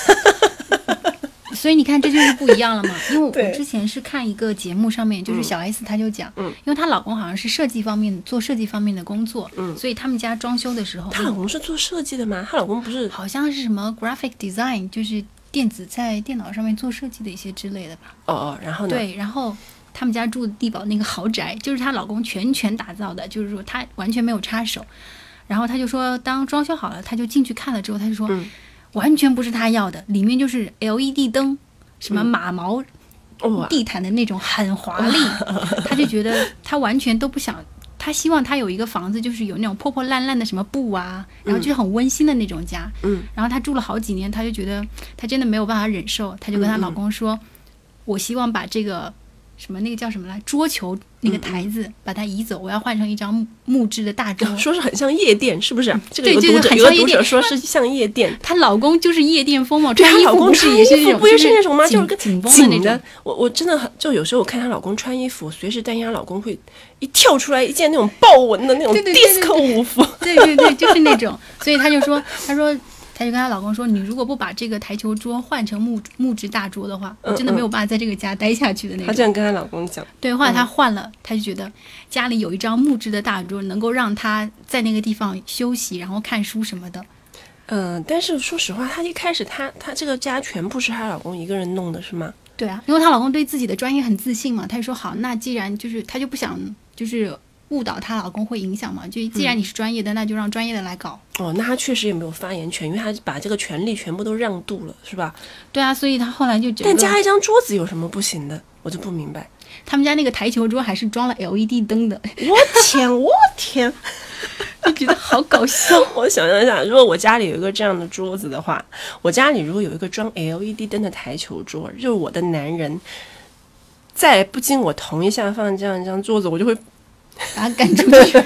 所以你看，这就是不一样了嘛。因为我 之前是看一个节目，上面就是小 S 她就讲，嗯因为她老公好像是设计方面做设计方面的工作，嗯所以他们家装修的时候，她老公是做设计的吗？她老公不是好像是什么 graphic design，就是电子在电脑上面做设计的一些之类的吧。哦哦，然后呢？对，然后他们家住的地堡那个豪宅，就是她老公全权打造的，就是说她完全没有插手。然后她就说，当装修好了，她就进去看了之后，她就说，嗯完全不是她要的，里面就是 LED 灯，什嗯么马毛哇，地毯的那种很华丽，她就觉得她完全都不想。他希望他有一个房子，就是有那种破破烂烂的什么布啊，然后就是很温馨的那种家。嗯，然后她住了好几年，她就觉得她真的没有办法忍受，她就跟她嗯老公说：“我希望把这个什么那个叫什么来桌球那个台子、把它移走，我要换成一张木木质的大桌。说是很像夜店，是不是？这个有个对就是读者有个读很像夜店者说是像夜店。她老公就是夜店风嘛，对她老公穿衣服不是也是那种，衣服不也就是那种吗？就是紧个紧绷的那紧的种。。我我真的很，就有时候我看她老公穿衣服，随时担心她老公会一跳出来一件那种豹纹的那种 disco 舞服。对对对，就是那种。所以她就说，她说，她就跟她老公说，你如果不把这个台球桌换成木木质大桌的话，我真的没有办法在这个家待下去的那种。她这样跟她老公讲，对，后来她换了，她就觉得家里有一张木质的大桌，能够让她在那个地方休息，然后看书什么的。嗯，但是说实话，她一开始她她这个家全部是她老公一个人弄的，是吗？对啊，因为她老公对自己的专业很自信嘛，她就说好，那既然就是她就不想就是误导她老公会影响吗，就既然你是专业的，那就让专业的来搞。哦，那她确实也没有发言权，因为她把这个权利全部都让渡了，是吧？对啊，所以她后来就觉得但加一张桌子有什么不行的？我就不明白。他们家那个台球桌还是装了 LED 灯的，我天，我天！就觉得好搞笑。我想象一下，如果我家里有一个这样的桌子的话，我家里如果有一个装 LED 灯的台球桌，就是我的男人，在不经我同意下放这样一张桌子，我就会把他赶出去。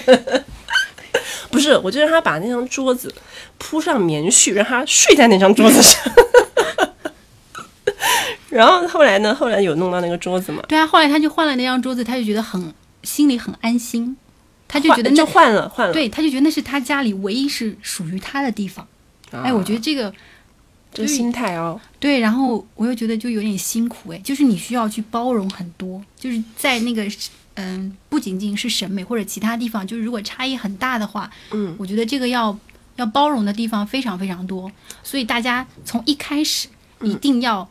不是，我就让他把那张桌子铺上棉絮，让他睡在那张桌子上。然后后来呢？后来有弄到那个桌子嘛？对啊，后来他就换了那张桌子，他就觉得很心里很安心，他就觉得那就换了换了。对，他就觉得那是他家里唯一是属于他的地方。啊哎，我觉得这个这个心态哦，对，然后我又觉得就有点辛苦哎，就是你需要去包容很多，就是在那个嗯，不仅仅是审美或者其他地方，就是如果差异很大的话，嗯，我觉得这个要要包容的地方非常非常多，所以大家从一开始一定要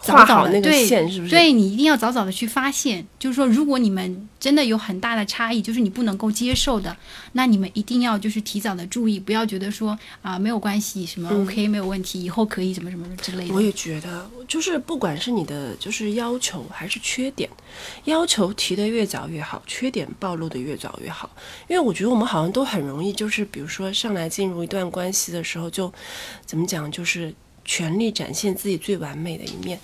画好那个的对线是不是？对你一定要早早的去发现，就是说，如果你们真的有很大的差异，就是你不能够接受的，那你们一定要就是提早的注意，不要觉得说啊、没有关系，什么 OK、没有问题，以后可以什么什么之类的。我也觉得，就是不管是你的就是要求还是缺点，要求提的越早越好，缺点暴露的越早越好。因为我觉得我们好像都很容易，就是比如说上来进入一段关系的时候就，怎么讲，就是全力展现自己最完美的一面。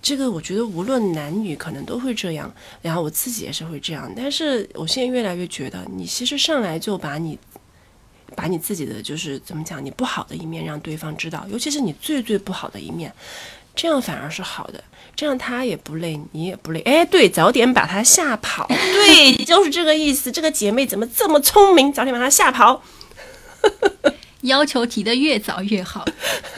这个我觉得无论男女可能都会这样，然后我自己也是会这样。但是我现在越来越觉得，你其实上来就把你把你自己的就是怎么讲，你不好的一面让对方知道，尤其是你最最不好的一面，这样反而是好的，这样他也不累，你也不累。哎，对，早点把他吓跑，对，就是这个意思。这个姐妹怎么这么聪明？早点把他吓跑。要求提的越早越好。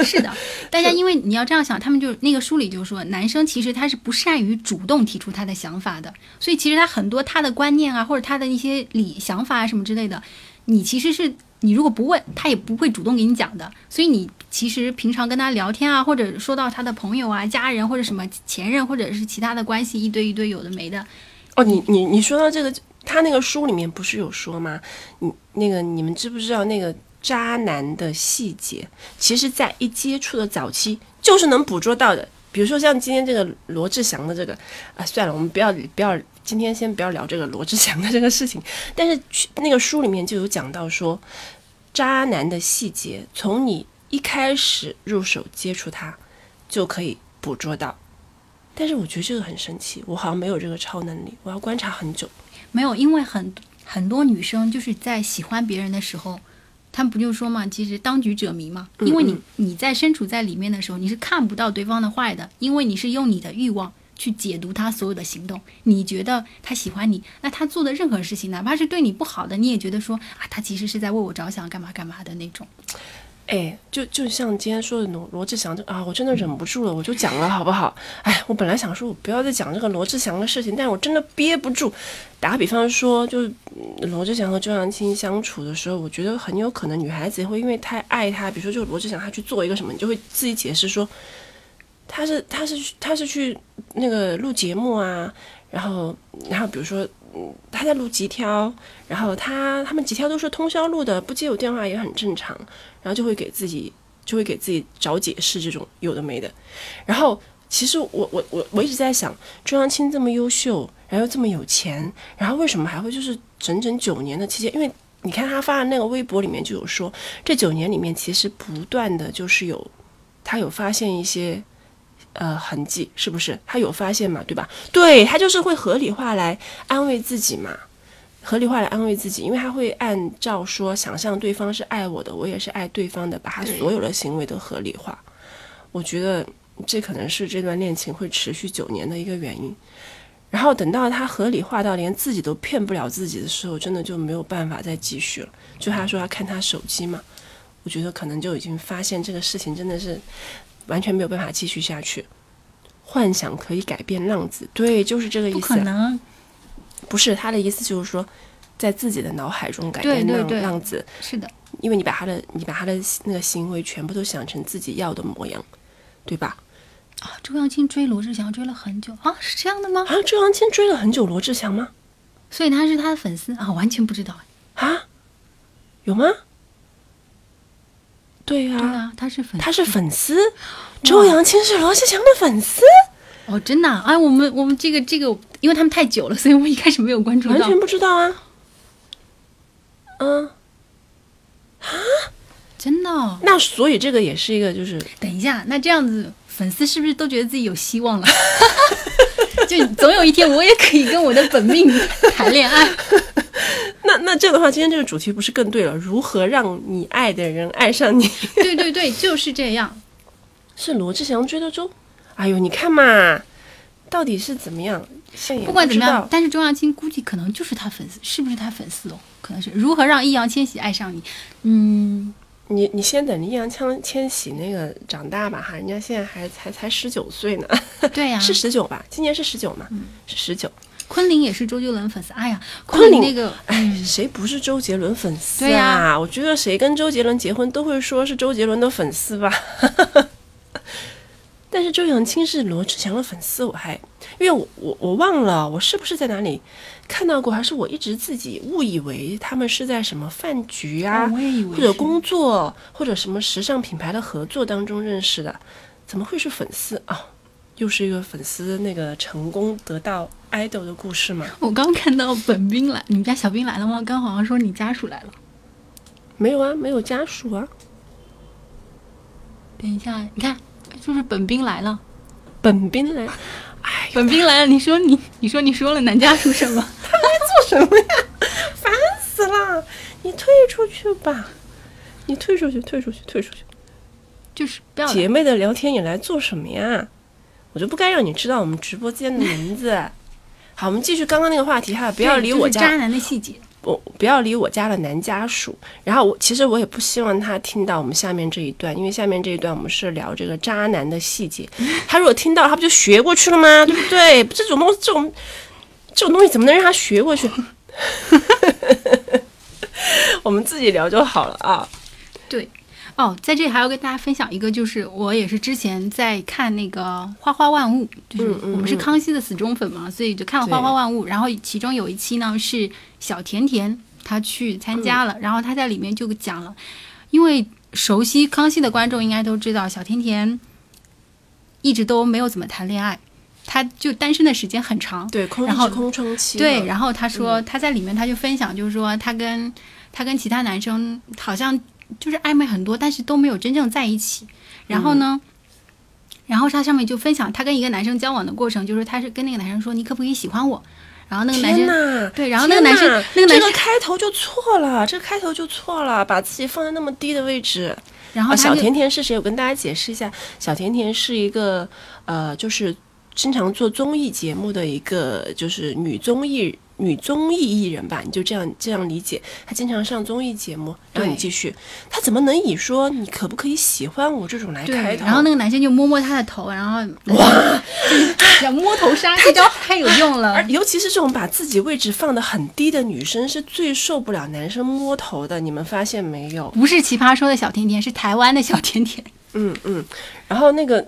是的，大家 因为你要这样想，他们就那个书里就说，男生其实他是不善于主动提出他的想法的，所以其实他很多他的观念啊，或者他的一些理想法啊什么之类的，你其实是你如果不问，他也不会主动给你讲的。所以你其实平常跟他聊天啊，或者说到他的朋友啊、家人或者什么前任或者是其他的关系，一堆一堆有的没的，哦，你你你说到这个，他那个书里面不是有说吗？你那个你们知不知道那个渣男的细节？其实，在一接触的早期就是能捕捉到的。比如说像今天这个罗志祥的这个啊，算了，我们不要不要，今天先不要聊这个罗志祥的这个事情。但是去那个书里面就有讲到说，渣男的细节，从你一开始入手接触他，就可以捕捉到。但是我觉得这个很神奇，我好像没有这个超能力，我要观察很久。没有，因为很很多女生就是在喜欢别人的时候，他们不就说嘛，其实当局者迷嘛。因为你你在身处在里面的时候，你是看不到对方的坏的，因为你是用你的欲望去解读他所有的行动。你觉得他喜欢你，那他做的任何事情，哪怕是对你不好的，你也觉得说啊，他其实是在为我着想，干嘛干嘛的那种。哎，就就像今天说的罗罗志祥，就啊，我真的忍不住了，我就讲了，好不好？哎，我本来想说，我不要再讲这个罗志祥的事情，但是我真的憋不住。打个比方说，就罗志祥和周扬青相处的时候，我觉得很有可能女孩子会因为太爱他，比如说，就罗志祥他去做一个什么，你就会自己解释说，他是他是他是去那个录节目啊，然后然后比如说。他在录集挑，然后他他们集挑都是通宵录的，不接我电话也很正常，然后就会给自己就会给自己找解释，这种有的没的。然后其实我我我我一直在想，周扬青这么优秀，然后又这么有钱，然后为什么还会就是整整九年的期间？因为你看他发的那个微博里面就有说，这九年里面其实不断的就是有他有发现一些。呃，痕迹是不是他有发现嘛？对吧？对他就是会合理化来安慰自己嘛，合理化来安慰自己，因为他会按照说想象对方是爱我的，我也是爱对方的，把他所有的行为都合理化。我觉得这可能是这段恋情会持续九年的一个原因。然后等到他合理化到连自己都骗不了自己的时候，真的就没有办法再继续了。就他说他看他手机嘛，我觉得可能就已经发现这个事情真的是。完全没有办法继续下去。幻想可以改变浪子，对，就是这个意思。不可能，不是他的意思，就是说，在自己的脑海中改变浪浪子。是的，因为你把他的你把他的那个行为全部都想成自己要的模样，对吧？啊，周扬青追罗志祥追了很久啊，是这样的吗？啊，周扬青追了很久罗志祥吗？所以他是他的粉丝啊，完全不知道啊，有吗？对呀，对啊，他是粉，他是粉丝，周扬青是罗志祥的粉丝。哦，真的？哎，我们我们这个这个，因为他们太久了，所以我们一开始没有关注到，完全不知道啊。嗯，啊，真的？那所以这个也是一个，就是等一下，那这样子粉丝是不是都觉得自己有希望了？就总有一天我也可以跟我的本命 谈恋爱。那那这样的话，今天这个主题不是更对了？如何让你爱的人爱上你？对对对，就是这样。是罗志祥追的周？哎呦，你看嘛，到底是怎么样？不管怎么样，但是钟扬青估计可能就是他粉丝，是不是他粉丝哦？可能是。如何让易烊千玺爱上你？嗯，你你先等着易烊千千玺那个长大吧，哈，人家现在还才才十九岁呢。对呀，是十九吧？今年是十九嘛？嗯，是十九。昆凌也是周杰伦粉丝，哎呀，昆凌那个，哎，谁不是周杰伦粉丝啊？呀，我觉得谁跟周杰伦结婚都会说是周杰伦的粉丝吧。但是周扬青是罗志祥的粉丝，我还因为我我我忘了我是不是在哪里看到过，还是我一直自己误以为他们是在什么饭局啊，或者工作或者什么时尚品牌的合作当中认识的，怎么会是粉丝啊？又是一个粉丝那个成功得到 idol 的故事吗？我刚看到本兵来，你们家小兵来了吗？刚好像说你家属来了，没有啊，没有家属啊。等一下，你看，就是本兵来了，本兵来，哎，本兵来了，你说你，你说你说了男家属什么？他来做什么呀？烦死了！你退出去吧，你退出去，退出去，退出去。就是不要姐妹的聊天，你来做什么呀？我就不该让你知道我们直播间的名字。好，我们继续刚刚那个话题哈，不要理我家渣男的细节。不，不要理我家的男家属。然后我其实我也不希望他听到我们下面这一段，因为下面这一段我们是聊这个渣男的细节。他如果听到，他不就学过去了吗？对不对？这种东西，这种这种东西怎么能让他学过去？我们自己聊就好了啊。对。哦，在这里还要跟大家分享一个，就是我也是之前在看那个《花花万物》，就是我们是康熙的死忠粉嘛，所以就看了《花花万物》。然后其中有一期呢是小甜甜她去参加了，然后她在里面就讲了，因为熟悉康熙的观众应该都知道，小甜甜一直都没有怎么谈恋爱，她就单身的时间很长，对，空然后空窗期。对，然后她说她在里面她就分享，就是说她跟她跟其他男生好像。就是暧昧很多，但是都没有真正在一起。然后呢，然后他上面就分享他跟一个男生交往的过程，就是他是跟那个男生说你可不可以喜欢我，然后那个男生！对然后那个男生那个男生这个开头就错了，这个开头就错了，把自己放在那么低的位置。啊，然后小甜甜是谁？我跟大家解释一下，小甜甜是一个呃，就是经常做综艺节目的一个，就是女综艺女综艺艺人吧，你就这样这样理解。她经常上综艺节目，然后你继续，她怎么能以说你可不可以喜欢我这种来开，头？然后那个男生就摸摸她的头，然后哇，叫摸头杀，这招太有用了而。尤其是这种把自己位置放得很低的女生，是最受不了男生摸头的。你们发现没有？不是奇葩说的小甜甜，是台湾的小甜甜。嗯嗯，然后那个。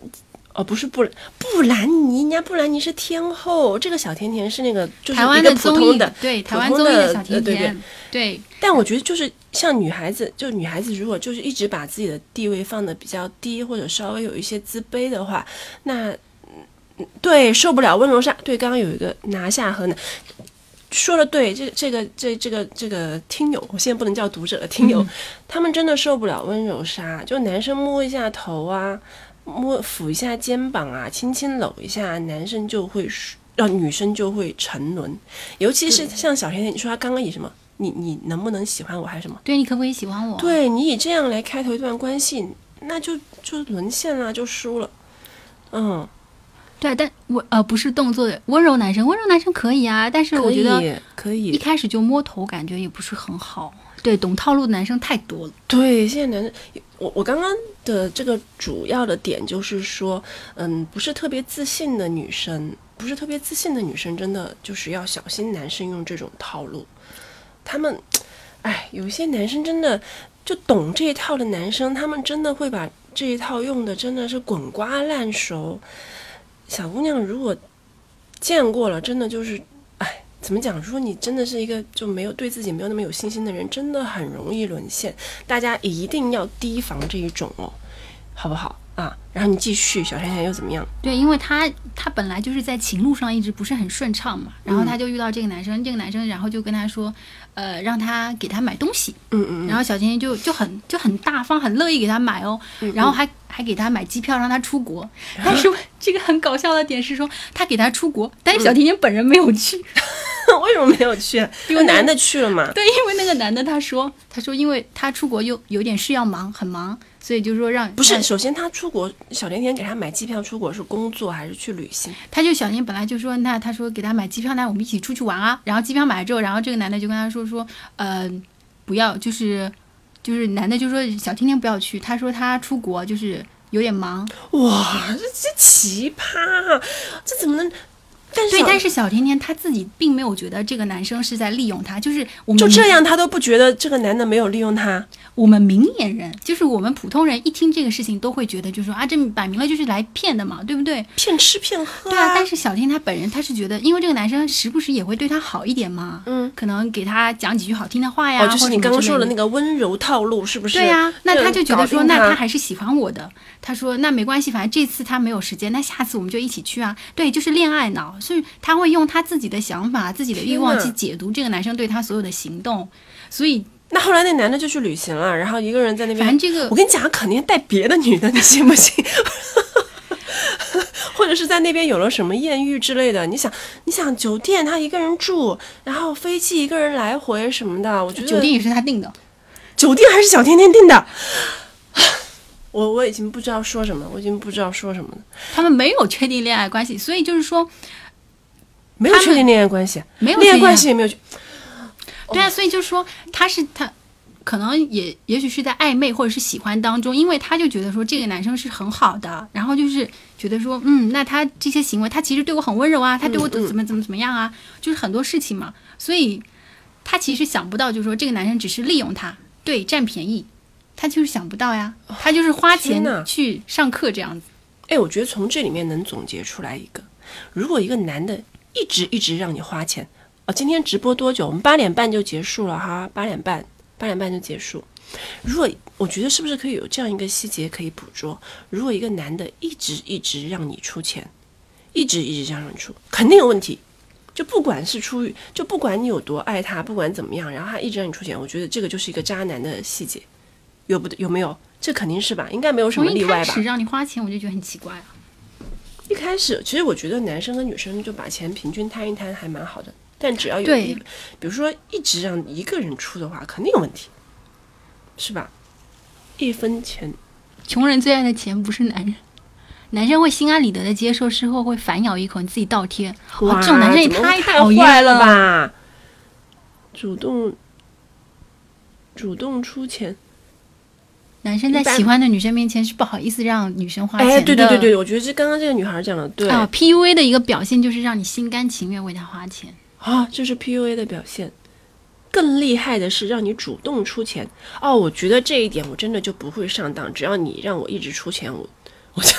哦，不是布布兰妮，人家布兰妮是天后，这个小甜甜是那个就是台湾一个普综艺通的，对普台湾综艺通的小甜呃对对甜，对但我觉得就是像女孩子，就女孩子如果就是一直把自己的地位放的比较低，或者稍微有一些自卑的话，那嗯对受不了温柔杀。对，刚刚有一个拿下河南。说的对，这这个这这个这个听友，我现在不能叫读者了，听友，他们真的受不了温柔杀，就男生摸一下头啊，摸抚一下肩膀啊，轻轻搂一下，男生就会让女生就会沉沦，尤其是像小甜甜，你说她刚刚以什么？你你能不能喜欢我还是什么？对，你可不可以喜欢我？对你以这样来开头一段关系，那就就沦陷了，就输了。嗯，对，但我呃不是动作的温柔男生，温柔男生可以啊，但是我觉得可以可一。开始就摸头，感觉也不是很好。对，懂套路的男生太多了。对，现在男生，我我刚刚的这个主要的点就是说，嗯，不是特别自信的女生，不是特别自信的女生，真的就是要小心男生用这种套路。他们，哎，有一些男生真的就懂这一套的男生，他们真的会把这一套用的真的是滚瓜烂熟。小姑娘如果见过了，真的就是，怎么讲？如果你真的是一个就没有对自己没有那么有信心的人，真的很容易沦陷。大家一定要提防这一种哦，好不好啊？然后你继续，小甜甜又怎么样？对，因为他他本来就是在情路上一直不是很顺畅嘛，然后他就遇到这个男生，这个男生然后就跟他说，呃，让他给他买东西，嗯嗯然后小甜甜就就很就很大方，很乐意给他买哦，然后还还给他买机票让他出国。但是这个很搞笑的点是说，他给他出国，但是小甜甜本人没有去。嗯，为什么没有去？因为男的去了嘛。对，因为那个男的他说，他说因为他出国又有点事要忙，很忙，所以就说让不是，首先他出国，小甜甜给他买机票出国是工作还是去旅行？他就小甜本来就说，那他说给他买机票，那我们一起出去玩啊。然后机票买了之后，然后这个男的就跟他说说，呃，不要，就是就是男的就说小甜甜不要去，他说他出国就是有点忙。哇，这这奇葩，啊这怎么能？但是但是小甜甜她自己并没有觉得这个男生是在利用她，就是我们就这样，她都不觉得这个男的没有利用她。我们明眼人，就是我们普通人一听这个事情都会觉得，就说啊，这摆明了就是来骗的嘛，对不对？骗吃骗喝、对啊，但是小天她本人她是觉得，因为这个男生时不时也会对她好一点嘛，嗯，可能给她讲几句好听的话呀，哦，就是你刚刚说的那个。温柔套路，是不是？对呀、那他就觉得说，那他他还是喜欢我的。他说，那没关系，反正这次他没有时间，那下次我们就一起去啊。对，就是恋爱脑，所以他会用他自己的想法、自己的欲望去解读这个男生对他所有的行动。所以，那后来那男的就去旅行了，然后一个人在那边。反正这个我跟你讲，肯定带别的女的，你信不信？或者是在那边有了什么艳遇之类的。你想，你想酒店他一个人住，然后飞机一个人来回什么的，我觉得酒店也是他订的。酒店还是小甜甜订的。我我已经不知道说什么，我已经不知道说什么了。他们没有确定恋爱关系，所以就是说没有确定恋爱关系，没有恋爱关系也没有。对啊，所以就说他是他，可能也也许是在暧昧或者是喜欢当中，因为他就觉得说这个男生是很好的，然后就是觉得说，嗯，那他这些行为，他其实对我很温柔啊，他对我怎么怎么怎么样啊，就是很多事情嘛，所以他其实想不到，就是说这个男生只是利用他，对，占便宜，他就是想不到呀，他就是花钱去上课这样子。哎，我觉得从这里面能总结出来一个：如果一个男的一直一直让你花钱，哦，今天直播多久？我们八点半就结束了哈，八点半，八点半就结束。如果我觉得是不是可以有这样一个细节可以捕捉？如果一个男的一直一直让你出钱，一直一直这样让你出，肯定有问题。就不管是出于，就不管你有多爱他，不管怎么样，然后他一直让你出钱，我觉得这个就是一个渣男的细节，有不有没有？这肯定是吧，应该没有什么例外吧开始？让你花钱，我就觉得很奇怪啊。一开始，其实我觉得男生跟女生就把钱平均摊一摊还蛮好的，但只要有一，比如说一直让一个人出的话，肯定有问题，是吧？一分钱，穷人最爱的钱不是男人，男生会心安理得的接受，事后会反咬一口，你自己倒贴。哇，这种男生也太太讨厌坏了？吧！主动主动出钱，男生在喜欢的女生面前是不好意思让女生花钱的。哎，对对对对，我觉得这刚刚这个女孩讲的对啊，PUA 的一个表现就是让你心甘情愿为他花钱。啊，这是 PUA 的表现。更厉害的是让你主动出钱哦，我觉得这一点我真的就不会上当，只要你让我一直出钱，我我就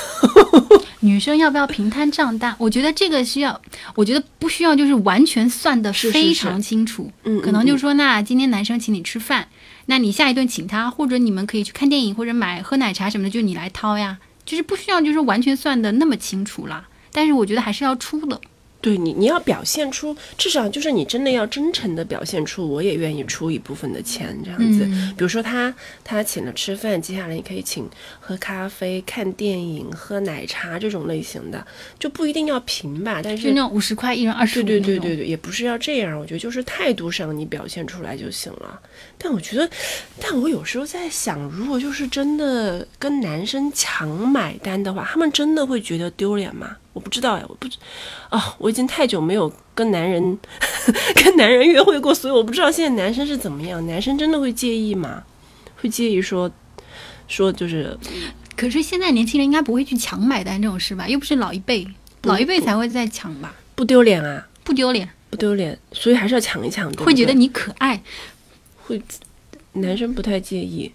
女生要不要平摊账单？我觉得这个需要，我觉得不需要，就是完全算的非常清楚。嗯可能就是说，那今天男生请你吃饭，那你下一顿请他，或者你们可以去看电影或者买喝奶茶什么的，就你来掏呀，就是不需要就是完全算的那么清楚啦。但是我觉得还是要出的。对你，你要表现出，至少就是你真的要真诚的表现出，我也愿意出一部分的钱，这样子。嗯比如说他他请了吃饭，接下来你可以请喝咖啡、看电影、喝奶茶这种类型的，就不一定要平吧，但就是那种五十块一人二十对对对对对，也不是要这样，我觉得就是态度上你表现出来就行了。但我觉得，但我有时候在想，如果就是真的跟男生强买单的话，他们真的会觉得丢脸吗？我不知道呀，我不知，啊，我已经太久没有跟男人 跟男人约会过，所以我不知道现在男生是怎么样。男生真的会介意吗？会介意说说就是可是现在年轻人应该不会去抢买单这种事吧？又不是老一辈，老一辈才会在抢吧？不丢脸啊？不丢脸，不丢脸，所以还是要抢一抢，对对会觉得你可爱，会男生不太介意。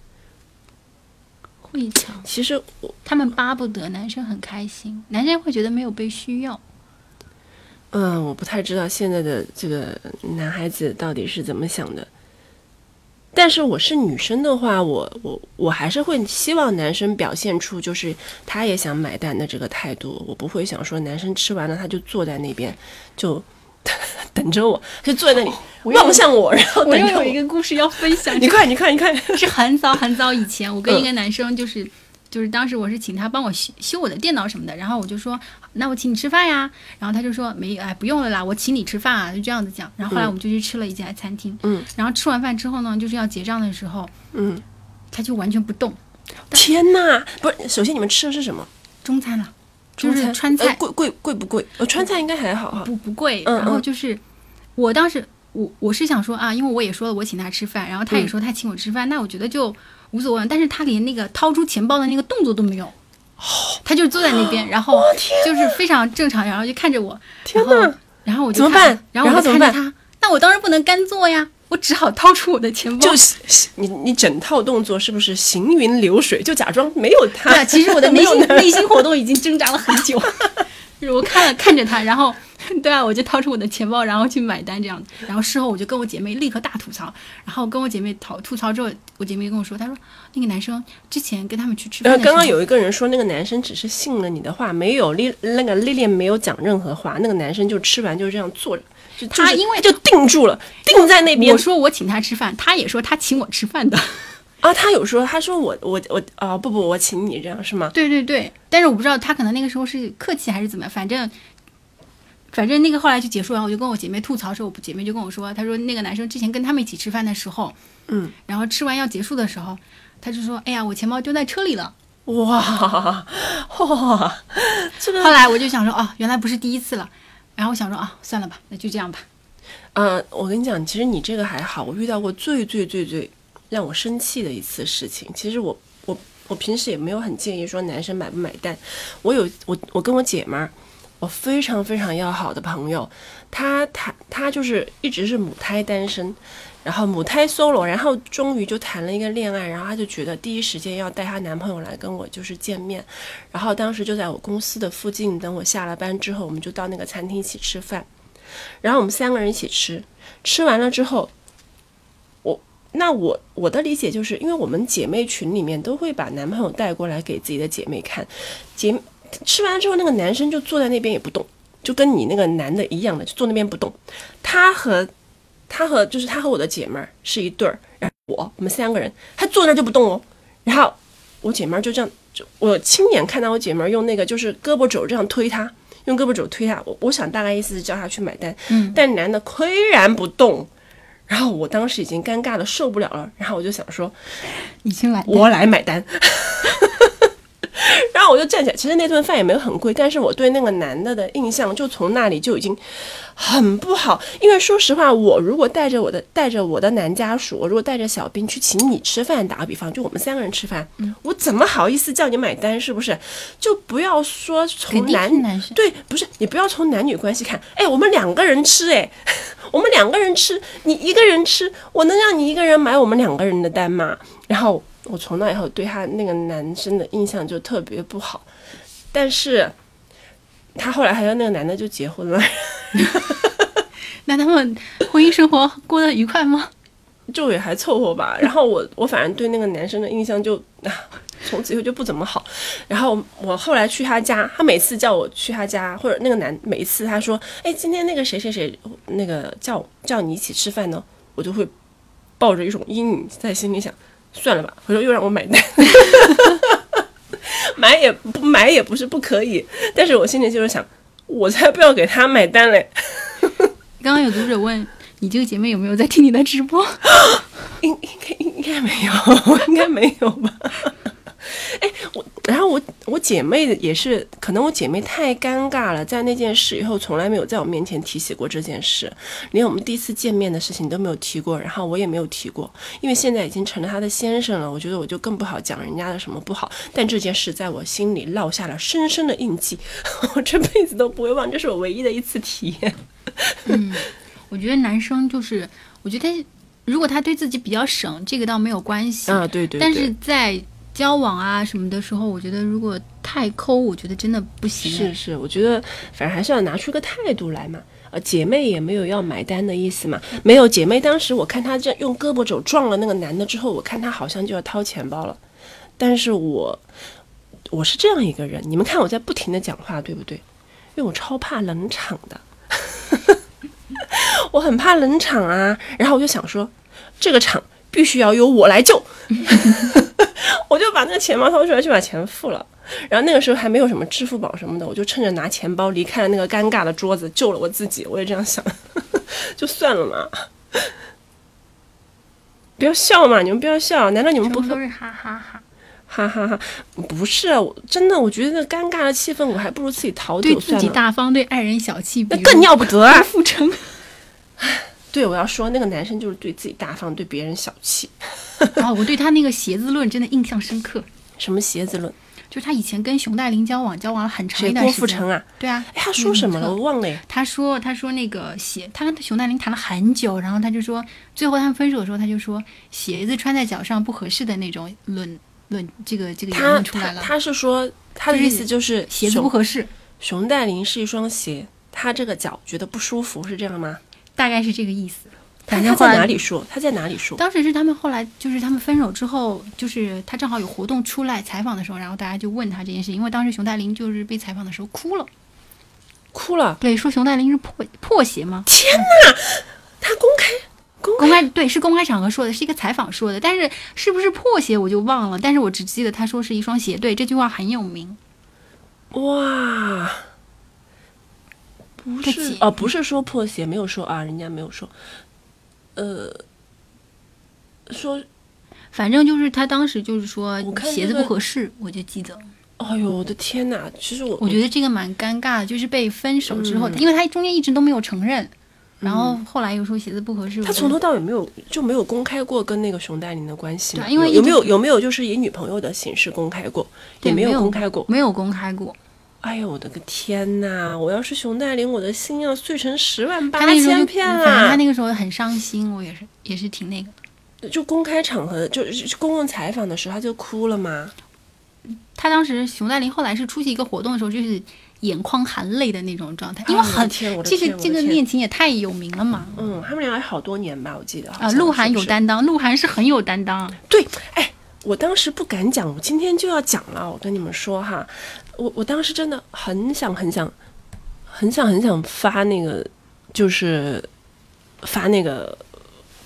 会抢。其实我他们巴不得男生很开心，男生会觉得没有被需要。嗯，我不太知道现在的这个男孩子到底是怎么想的。但是我是女生的话，我我我还是会希望男生表现出就是他也想买单的这个态度。我不会想说男生吃完了他就坐在那边就 等着我，就坐在那里 望向我，然后等着我。个故事要分享你快，你看，你看！是很早很早以前，我跟嗯一个男生就是。就是当时我是请他帮我修修我的电脑什么的，然后我就说，那我请你吃饭呀，然后他就说没，哎，不用了啦，我请你吃饭啊，就这样子讲。然后后来我们就去吃了一家餐厅，嗯，然后吃完饭之后呢，就是要结账的时候，嗯，他就完全不动，天哪！不是，首先你们吃的是什么？中餐了，就是川菜呃贵贵贵不贵？呃，川菜应该还好哈。不不贵，嗯然后嗯就是我当时我我是想说啊，因为我也说了我请他吃饭，然后他也嗯说他请我吃饭，那我觉得就无所谓，但是他连那个掏出钱包的那个动作都没有。他就坐在那边，然后就是非常正常，然后就看着我，天然后哪！然后我就怎么看办然后我然后怎么办就看着他，那我当然不能干坐呀，我只好掏出我的钱包。就是你你整套动作是不是行云流水？就假装没有他。对啊，其实我的内心 内心活动已经挣扎了很久，就是我看了看着他，然后对啊，我就掏出我的钱包，然后去买单这样子。然后事后我就跟我姐妹立刻大吐槽，然后跟我姐妹讨吐槽之后，我姐妹跟我说，她说那个男生之前跟他们去吃饭刚刚有一个人说那个男生只是信了你的话，没有丽那个丽丽没有讲任何话，那个男生就吃完就这样坐着，就就是他因为就定住了，定在那边我说我请他吃饭，他也说他请我吃饭的。啊。他有说，他说我我我啊、不不，我请你这样是吗？对对对，但是我不知道他可能那个时候是客气还是怎么样，反正。反正那个后来就结束了，我就跟我姐妹吐槽的时候，我姐妹就跟我说，她说那个男生之前跟他们一起吃饭的时候，嗯，然后吃完要结束的时候，他就说，哎呀，我钱包丢在车里了。哇 哇，这个后来我就想说，哦，原来不是第一次了。然后我想说，啊，算了吧，那就这样吧。嗯，我跟你讲，其实你这个还好。我遇到过最最最最让我生气的一次事情。其实我我我平时也没有很介意说男生买不买单。我有我我跟我姐们儿，我非常非常要好的朋友，她她她就是一直是母胎单身，然后母胎 solo，然后终于就谈了一个恋爱，然后她就觉得第一时间要带她男朋友来跟我就是见面，然后当时就在我公司的附近，等我下了班之后，我们就到那个餐厅一起吃饭。然后我们三个人一起吃，吃完了之后，我那我我的理解就是，因为我们姐妹群里面都会把男朋友带过来给自己的姐妹看，姐吃完之后，那个男生就坐在那边也不动，就跟你那个男的一样的，就坐那边不动。他和他和就是他和我的姐妹儿是一对儿，然后我我们三个人，他坐那儿就不动哦，然后我姐妹儿就这样就我亲眼看到我姐妹儿用那个就是胳膊肘这样推他，用胳膊肘推他，我我想大概意思是叫他去买单，嗯但男的岿然不动。然后我当时已经尴尬的受不了了，然后我就想说，你先来，我来买单。然后我就站起来，其实那顿饭也没有很贵，但是我对那个男的的印象就从那里就已经很不好。因为说实话，我如果带着我的带着我的男家属，我如果带着小兵去请你吃饭，打个比方，就我们三个人吃饭，我怎么好意思叫你买单？是不是？就不要说从男。对，不是你不要从男女关系看，哎，我们两个人吃，哎，我们两个人吃，你一个人吃，我能让你一个人买我们两个人的单吗？然后我从那以后对他那个男生的印象就特别不好，但是他后来还跟那个男的就结婚了，那他们婚姻生活过得愉快吗？就也还凑合吧。然后我我反正对那个男生的印象就啊，从此以后就不怎么好。然后我后来去他家，他每次叫我去他家，或者那个男每一次他说，哎，今天那个谁谁谁那个叫叫你一起吃饭呢，我就会抱着一种阴影在心里想，算了吧，回头又让我买单。买也不买也不是不可以，但是我心里就是想，我才不要给他买单嘞。刚刚有读者问你这个姐妹有没有在听你的直播？应应该应该没有，应该没有吧？哎，我然后我我姐妹也是，可能我姐妹太尴尬了，在那件事以后，从来没有在我面前提起过这件事，连我们第一次见面的事情都没有提过，然后我也没有提过，因为现在已经成了她的先生了，我觉得我就更不好讲人家的什么不好，但这件事在我心里烙下了深深的印记，我这辈子都不会忘，这是我唯一的一次体验。嗯我觉得男生就是，我觉得如果他对自己比较省，这个倒没有关系。啊，对对对，但是在交往啊什么的时候，我觉得如果太抠，我觉得真的不行。是是，我觉得反正还是要拿出个态度来嘛。呃，姐妹也没有要买单的意思嘛，没有。姐妹当时我看她这用胳膊肘撞了那个男的之后，我看她好像就要掏钱包了，但是我我是这样一个人，你们看我在不停的讲话，对不对？因为我超怕冷场的，我很怕冷场啊。然后我就想说，这个场必须要由我来救，我就把那个钱包掏出来，就把钱付了。然后那个时候还没有什么支付宝什么的，我就趁着拿钱包离开了那个尴尬的桌子，救了我自己。我也这样想，就算了嘛，不要笑嘛，你们不要笑，难道你们不都是哈哈哈。哈哈哈？不是啊，我真的，我觉得那尴尬的气氛，我还不如自己逃对自己。大方，对爱人小气，那更要不得啊！付成。对，我要说那个男生就是对自己大方，对别人小气。哦我对他那个鞋子论真的印象深刻，什么鞋子论？就是他以前跟熊黛林交往，交往了很长？一段时间。郭富城啊？对啊，哎，他说什么了？嗯我忘了耶。他说：“他说那个鞋，他跟熊黛林谈了很久，然后他就说，最后他们分手的时候，他就说鞋子穿在脚上不合适的那种论论这个这个言论出来了，他是说他的意思就是鞋子不合适，熊黛林是一双鞋，他这个脚觉得不舒服，是这样吗？大概是这个意思。他他在反正后来哪里说？他在哪里说？当时是他们后来就是他们分手之后，就是他正好有活动出来采访的时候，然后大家就问他这件事，因为当时熊黛林就是被采访的时候哭了，哭了。对，说熊黛林是破破鞋吗？天哪！他公开公公开对是公开场合说的，是一个采访说的，但是是不是破鞋我就忘了，但是我只记得他说是一双鞋，对这句话很有名。哇，不是哦，不是说破鞋，没有说啊，人家没有说，呃，说，反正就是他当时就是说鞋子不合适，我就记得。哎呦我的天哪！其实我我觉得这个蛮尴尬的，就是被分手之后，嗯因为他中间一直都没有承认，然后后来又说鞋子不合适。他从头到尾没有就没有公开过跟那个熊黛林的关系吗？对啊因为有有没有有没有就是以女朋友的形式公开过？也没有公开过。没有公开过。哎呦我的个天呐！我要是熊黛林，我的心要碎成十万八千片反正他啦！那个时候很伤心，我也是也是挺那个。就公开场合，就就公共采访的时候，他就哭了嘛？他当时熊黛林后来是出席一个活动的时候，就是眼眶含泪的那种状态，因为很这个这个恋情也太有名了嘛。嗯，他们俩好多年吧，我记得。好啊，鹿晗有担当，鹿晗是很有担当。对，哎，我当时不敢讲，我今天就要讲了。我跟你们说哈，我我当时真的很想很想很想很想发那个，就是发那个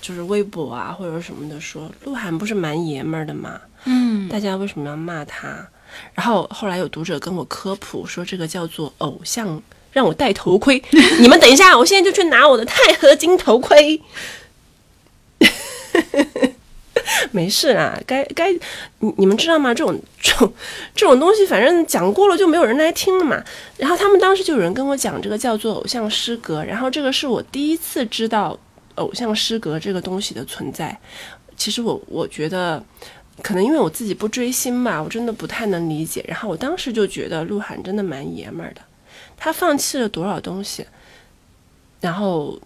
就是微博啊或者什么的说，鹿晗不是蛮爷们儿的吗？嗯，大家为什么要骂他？然后后来有读者跟我科普说，这个叫做偶像，让我戴头盔。你们等一下，我现在就去拿我的钛合金头盔。没事啦，该该你你们知道吗？这种这种这种东西，反正讲过了就没有人来听了嘛。然后他们当时就有人跟我讲这个叫做偶像失格，然后这个是我第一次知道偶像失格这个东西的存在。其实我我觉得，可能因为我自己不追星吧，我真的不太能理解。然后我当时就觉得鹿晗真的蛮爷们儿的，他放弃了多少东西，然后。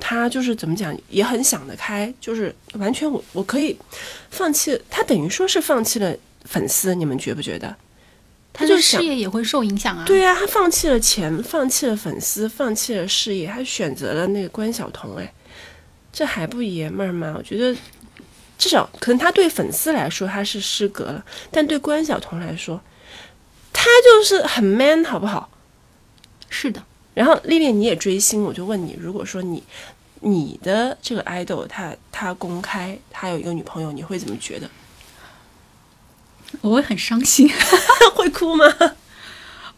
他就是怎么讲，也很想得开，就是完全我我可以放弃，他等于说是放弃了粉丝，你们觉不觉得？他就事业也会受影响啊。对呀，他放弃了钱，放弃了粉丝，放弃了事业，他选择了那个关晓彤，哎，这还不爷们儿吗？我觉得至少可能他对粉丝来说他是失格了，但对关晓彤来说，他就是很 man，好不好？是的。然后丽丽你也追星，我就问你，如果说你你的这个 idol 他他公开他有一个女朋友，你会怎么觉得？我会很伤心，会哭吗？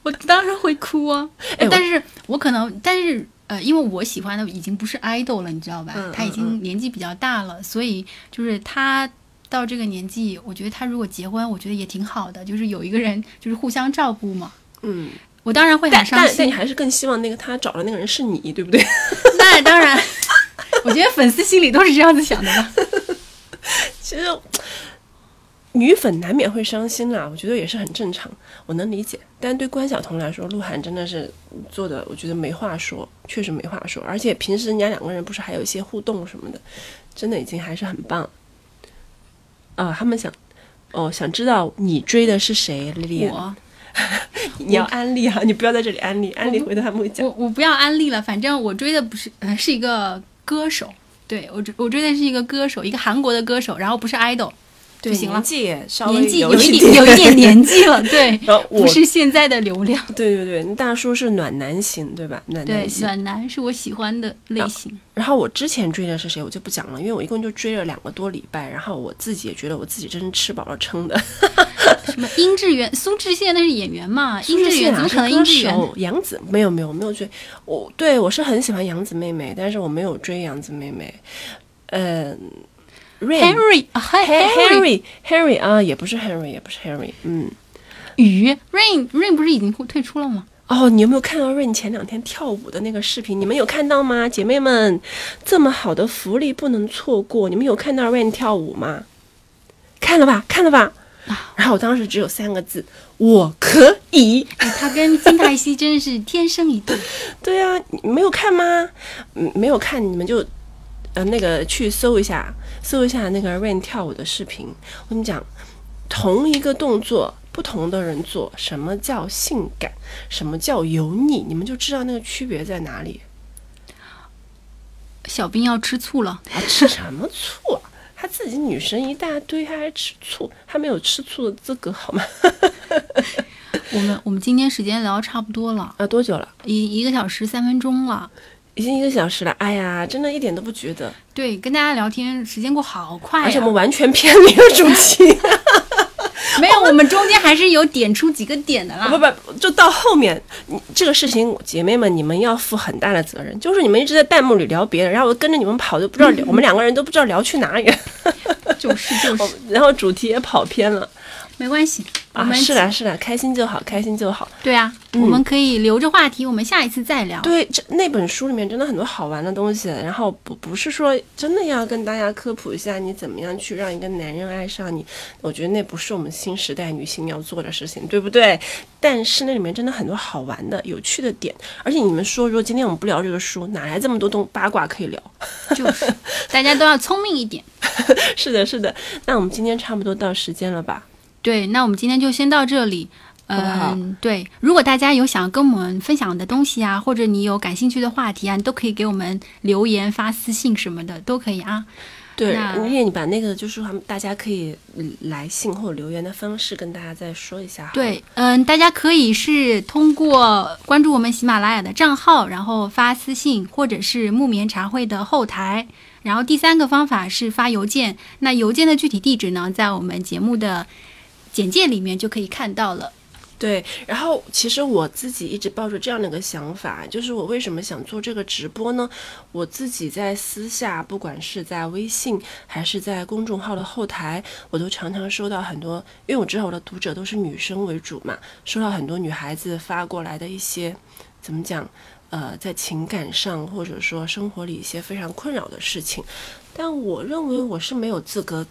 我当然会哭啊！但是我可能，但是呃，因为我喜欢的已经不是 idol 了，你知道吧？他已经年纪比较大了，所以就是他到这个年纪，我觉得他如果结婚，我觉得也挺好的，就是有一个人就是互相照顾嘛。嗯。我当然会很伤心，但你还是更希望那个他找的那个人是你，对不对？那当然，我觉得粉丝心里都是这样子想的吧。其实女粉难免会伤心啦，我觉得也是很正常，我能理解。但对关晓彤来说，鹿晗真的是做的，我觉得没话说，确实没话说。而且平时人家两个人不是还有一些互动什么的，真的已经还是很棒。啊，他们想哦，想知道你追的是谁，丽丽？我。你要安利啊！你不要在这里安利，安利回头他们会讲。我我不要安利了，反正我追的不是，呃，是一个歌手。对我追我追的是一个歌手，一个韩国的歌手，然后不是 idol。对，行了，年纪稍微年纪有一点有一点年纪了，对，不是现在的流量。对对对，大叔是暖男型，对吧？暖男型，暖男是我喜欢的类型。然后我之前追的是谁，我就不讲了，因为我一共就追了两个多礼拜，然后我自己也觉得我自己真是吃饱了撑的。什么殷志源、苏志燮那是演员嘛？殷志源怎么可能？殷志源、杨紫没有没有没有追我，对我是很喜欢杨紫妹妹，但是我没有追杨紫妹妹。嗯。Henry，Henry，Henry 啊，也不是 Henry，也不是 Henry，嗯，雨 Rain，Rain 不是已经退出了吗？哦，你有没有看到 Rain 前两天跳舞的那个视频？你们有看到吗，姐妹们？这么好的福利不能错过！你们有看到 Rain 跳舞吗？看了吧，看了吧。然后我当时只有三个字：我可以。他跟金泰熙真的是天生一对。对啊，没有看吗？嗯，没有看，你们就。呃，那个去搜一下，搜一下那个 Rain 跳舞的视频。我跟你讲，同一个动作，不同的人做，什么叫性感，什么叫油腻，你们就知道那个区别在哪里。小兵要吃醋了，他吃什么醋啊？他自己女神一大堆，他还吃醋？他没有吃醋的资格，好吗？我们我们今天时间聊差不多了，啊，多久了？一一个小时三分钟了。已经一个小时了，哎呀，真的一点都不觉得。对，跟大家聊天时间过好快，而且我们完全偏离了主题。没有，我们中间还是有点出几个点的啦。不不，就到后面，这个事情，姐妹们，你们要负很大的责任。就是你们一直在弹幕里聊别人，然后我跟着你们跑，都不知道 我们两个人都不知道聊去哪里。就是就是，然后主题也跑偏了。没关系啊，是的，是的，开心就好，开心就好。对啊，我们可以留着话题，我们下一次再聊。对，这那本书里面真的很多好玩的东西，然后不不是说真的要跟大家科普一下你怎么样去让一个男人爱上你，我觉得那不是我们新时代女性要做的事情，对不对？但是那里面真的很多好玩的、有趣的点，而且你们说，如果今天我们不聊这个书，哪来这么多东八卦可以聊？就是，大家都要聪明一点。是的，是的。那我们今天差不多到时间了吧？对，那我们今天就先到这里。嗯，对，如果大家有想跟我们分享的东西啊，或者你有感兴趣的话题啊，你都可以给我们留言、发私信什么的，都可以啊。对，因为你把那个就是大家可以来信或者留言的方式跟大家再说一下。对，嗯，大家可以是通过关注我们喜马拉雅的账号，然后发私信，或者是木棉茶会的后台。然后第三个方法是发邮件，那邮件的具体地址呢，在我们节目的。简介里面就可以看到了。对，然后其实我自己一直抱着这样的一个想法，就是我为什么想做这个直播呢？我自己在私下，不管是在微信还是在公众号的后台，我都常常收到很多，因为我知道我的读者都是女生为主嘛，收到很多女孩子发过来的一些，怎么讲？呃，在情感上或者说生活里一些非常困扰的事情，但我认为我是没有资格。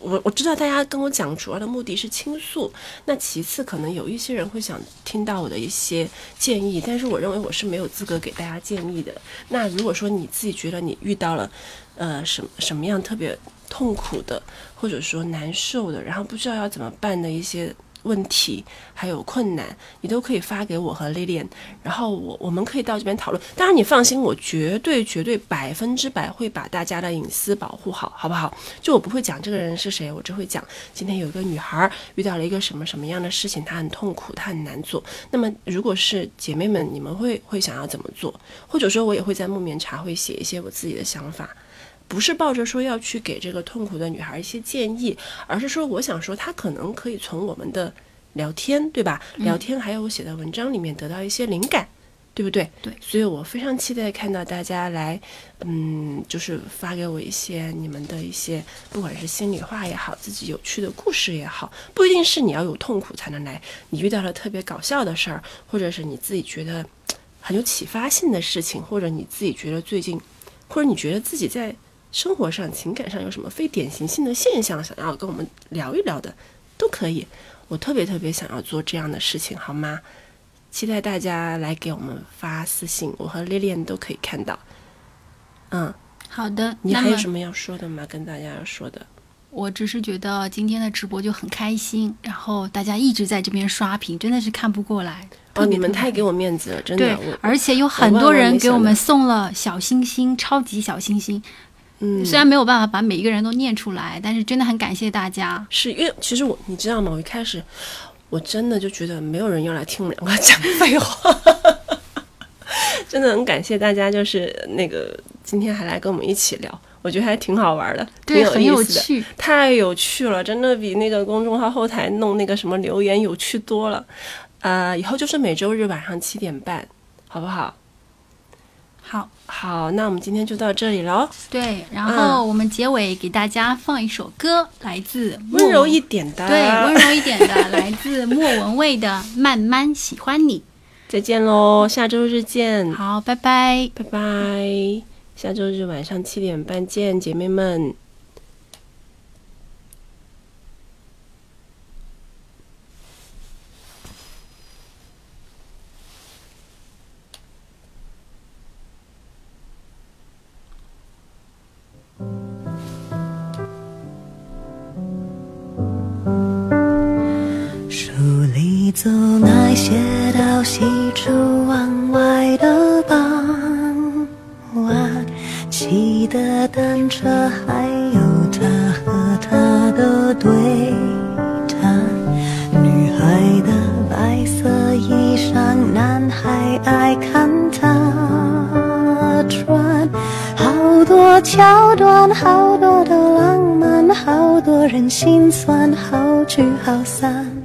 我我知道大家跟我讲主要的目的是倾诉，那其次可能有一些人会想听到我的一些建议，但是我认为我是没有资格给大家建议的。那如果说你自己觉得你遇到了，呃，什什么样特别痛苦的，或者说难受的，然后不知道要怎么办的一些。问题还有困难，你都可以发给我和 Lilian，然后我我们可以到这边讨论。当然你放心，我绝对绝对百分之百会把大家的隐私保护好，好不好？就我不会讲这个人是谁，我只会讲今天有一个女孩遇到了一个什么什么样的事情，她很痛苦，她很难做。那么如果是姐妹们，你们会会想要怎么做？或者说，我也会在木棉茶会写一些我自己的想法。不是抱着说要去给这个痛苦的女孩一些建议，而是说我想说，她可能可以从我们的聊天，对吧？聊天还有我写的文章里面得到一些灵感，对不对？对。所以我非常期待看到大家来，嗯，就是发给我一些你们的一些，不管是心里话也好，自己有趣的故事也好，不一定是你要有痛苦才能来，你遇到了特别搞笑的事儿，或者是你自己觉得很有启发性的事情，或者你自己觉得最近，或者你觉得自己在。生活上、情感上有什么非典型性的现象，想要跟我们聊一聊的，都可以。我特别特别想要做这样的事情，好吗？期待大家来给我们发私信，我和丽丽都可以看到。嗯，好的。你还有什么要说的吗？跟大家要说的？我只是觉得今天的直播就很开心，然后大家一直在这边刷屏，真的是看不过来。哦，你们太给我面子了，真的。对，而且有很多人给我们送了小星星，超级小星星。嗯，虽然没有办法把每一个人都念出来，但是真的很感谢大家。是因为其实我，你知道吗？我一开始我真的就觉得没有人要来听我们两个 讲废话，真的很感谢大家，就是那个今天还来跟我们一起聊，我觉得还挺好玩的，挺有意思的，太有趣了，真的比那个公众号后台弄那个什么留言有趣多了。呃，以后就是每周日晚上七点半，好不好？好。好，那我们今天就到这里喽。对，然后我们结尾给大家放一首歌，来自温柔一点的，对，温柔一点的，来自莫文蔚的《慢慢喜欢你》。再见喽，下周日见。好，拜拜，拜拜，下周日晚上七点半见，姐妹们。心酸，好聚好散。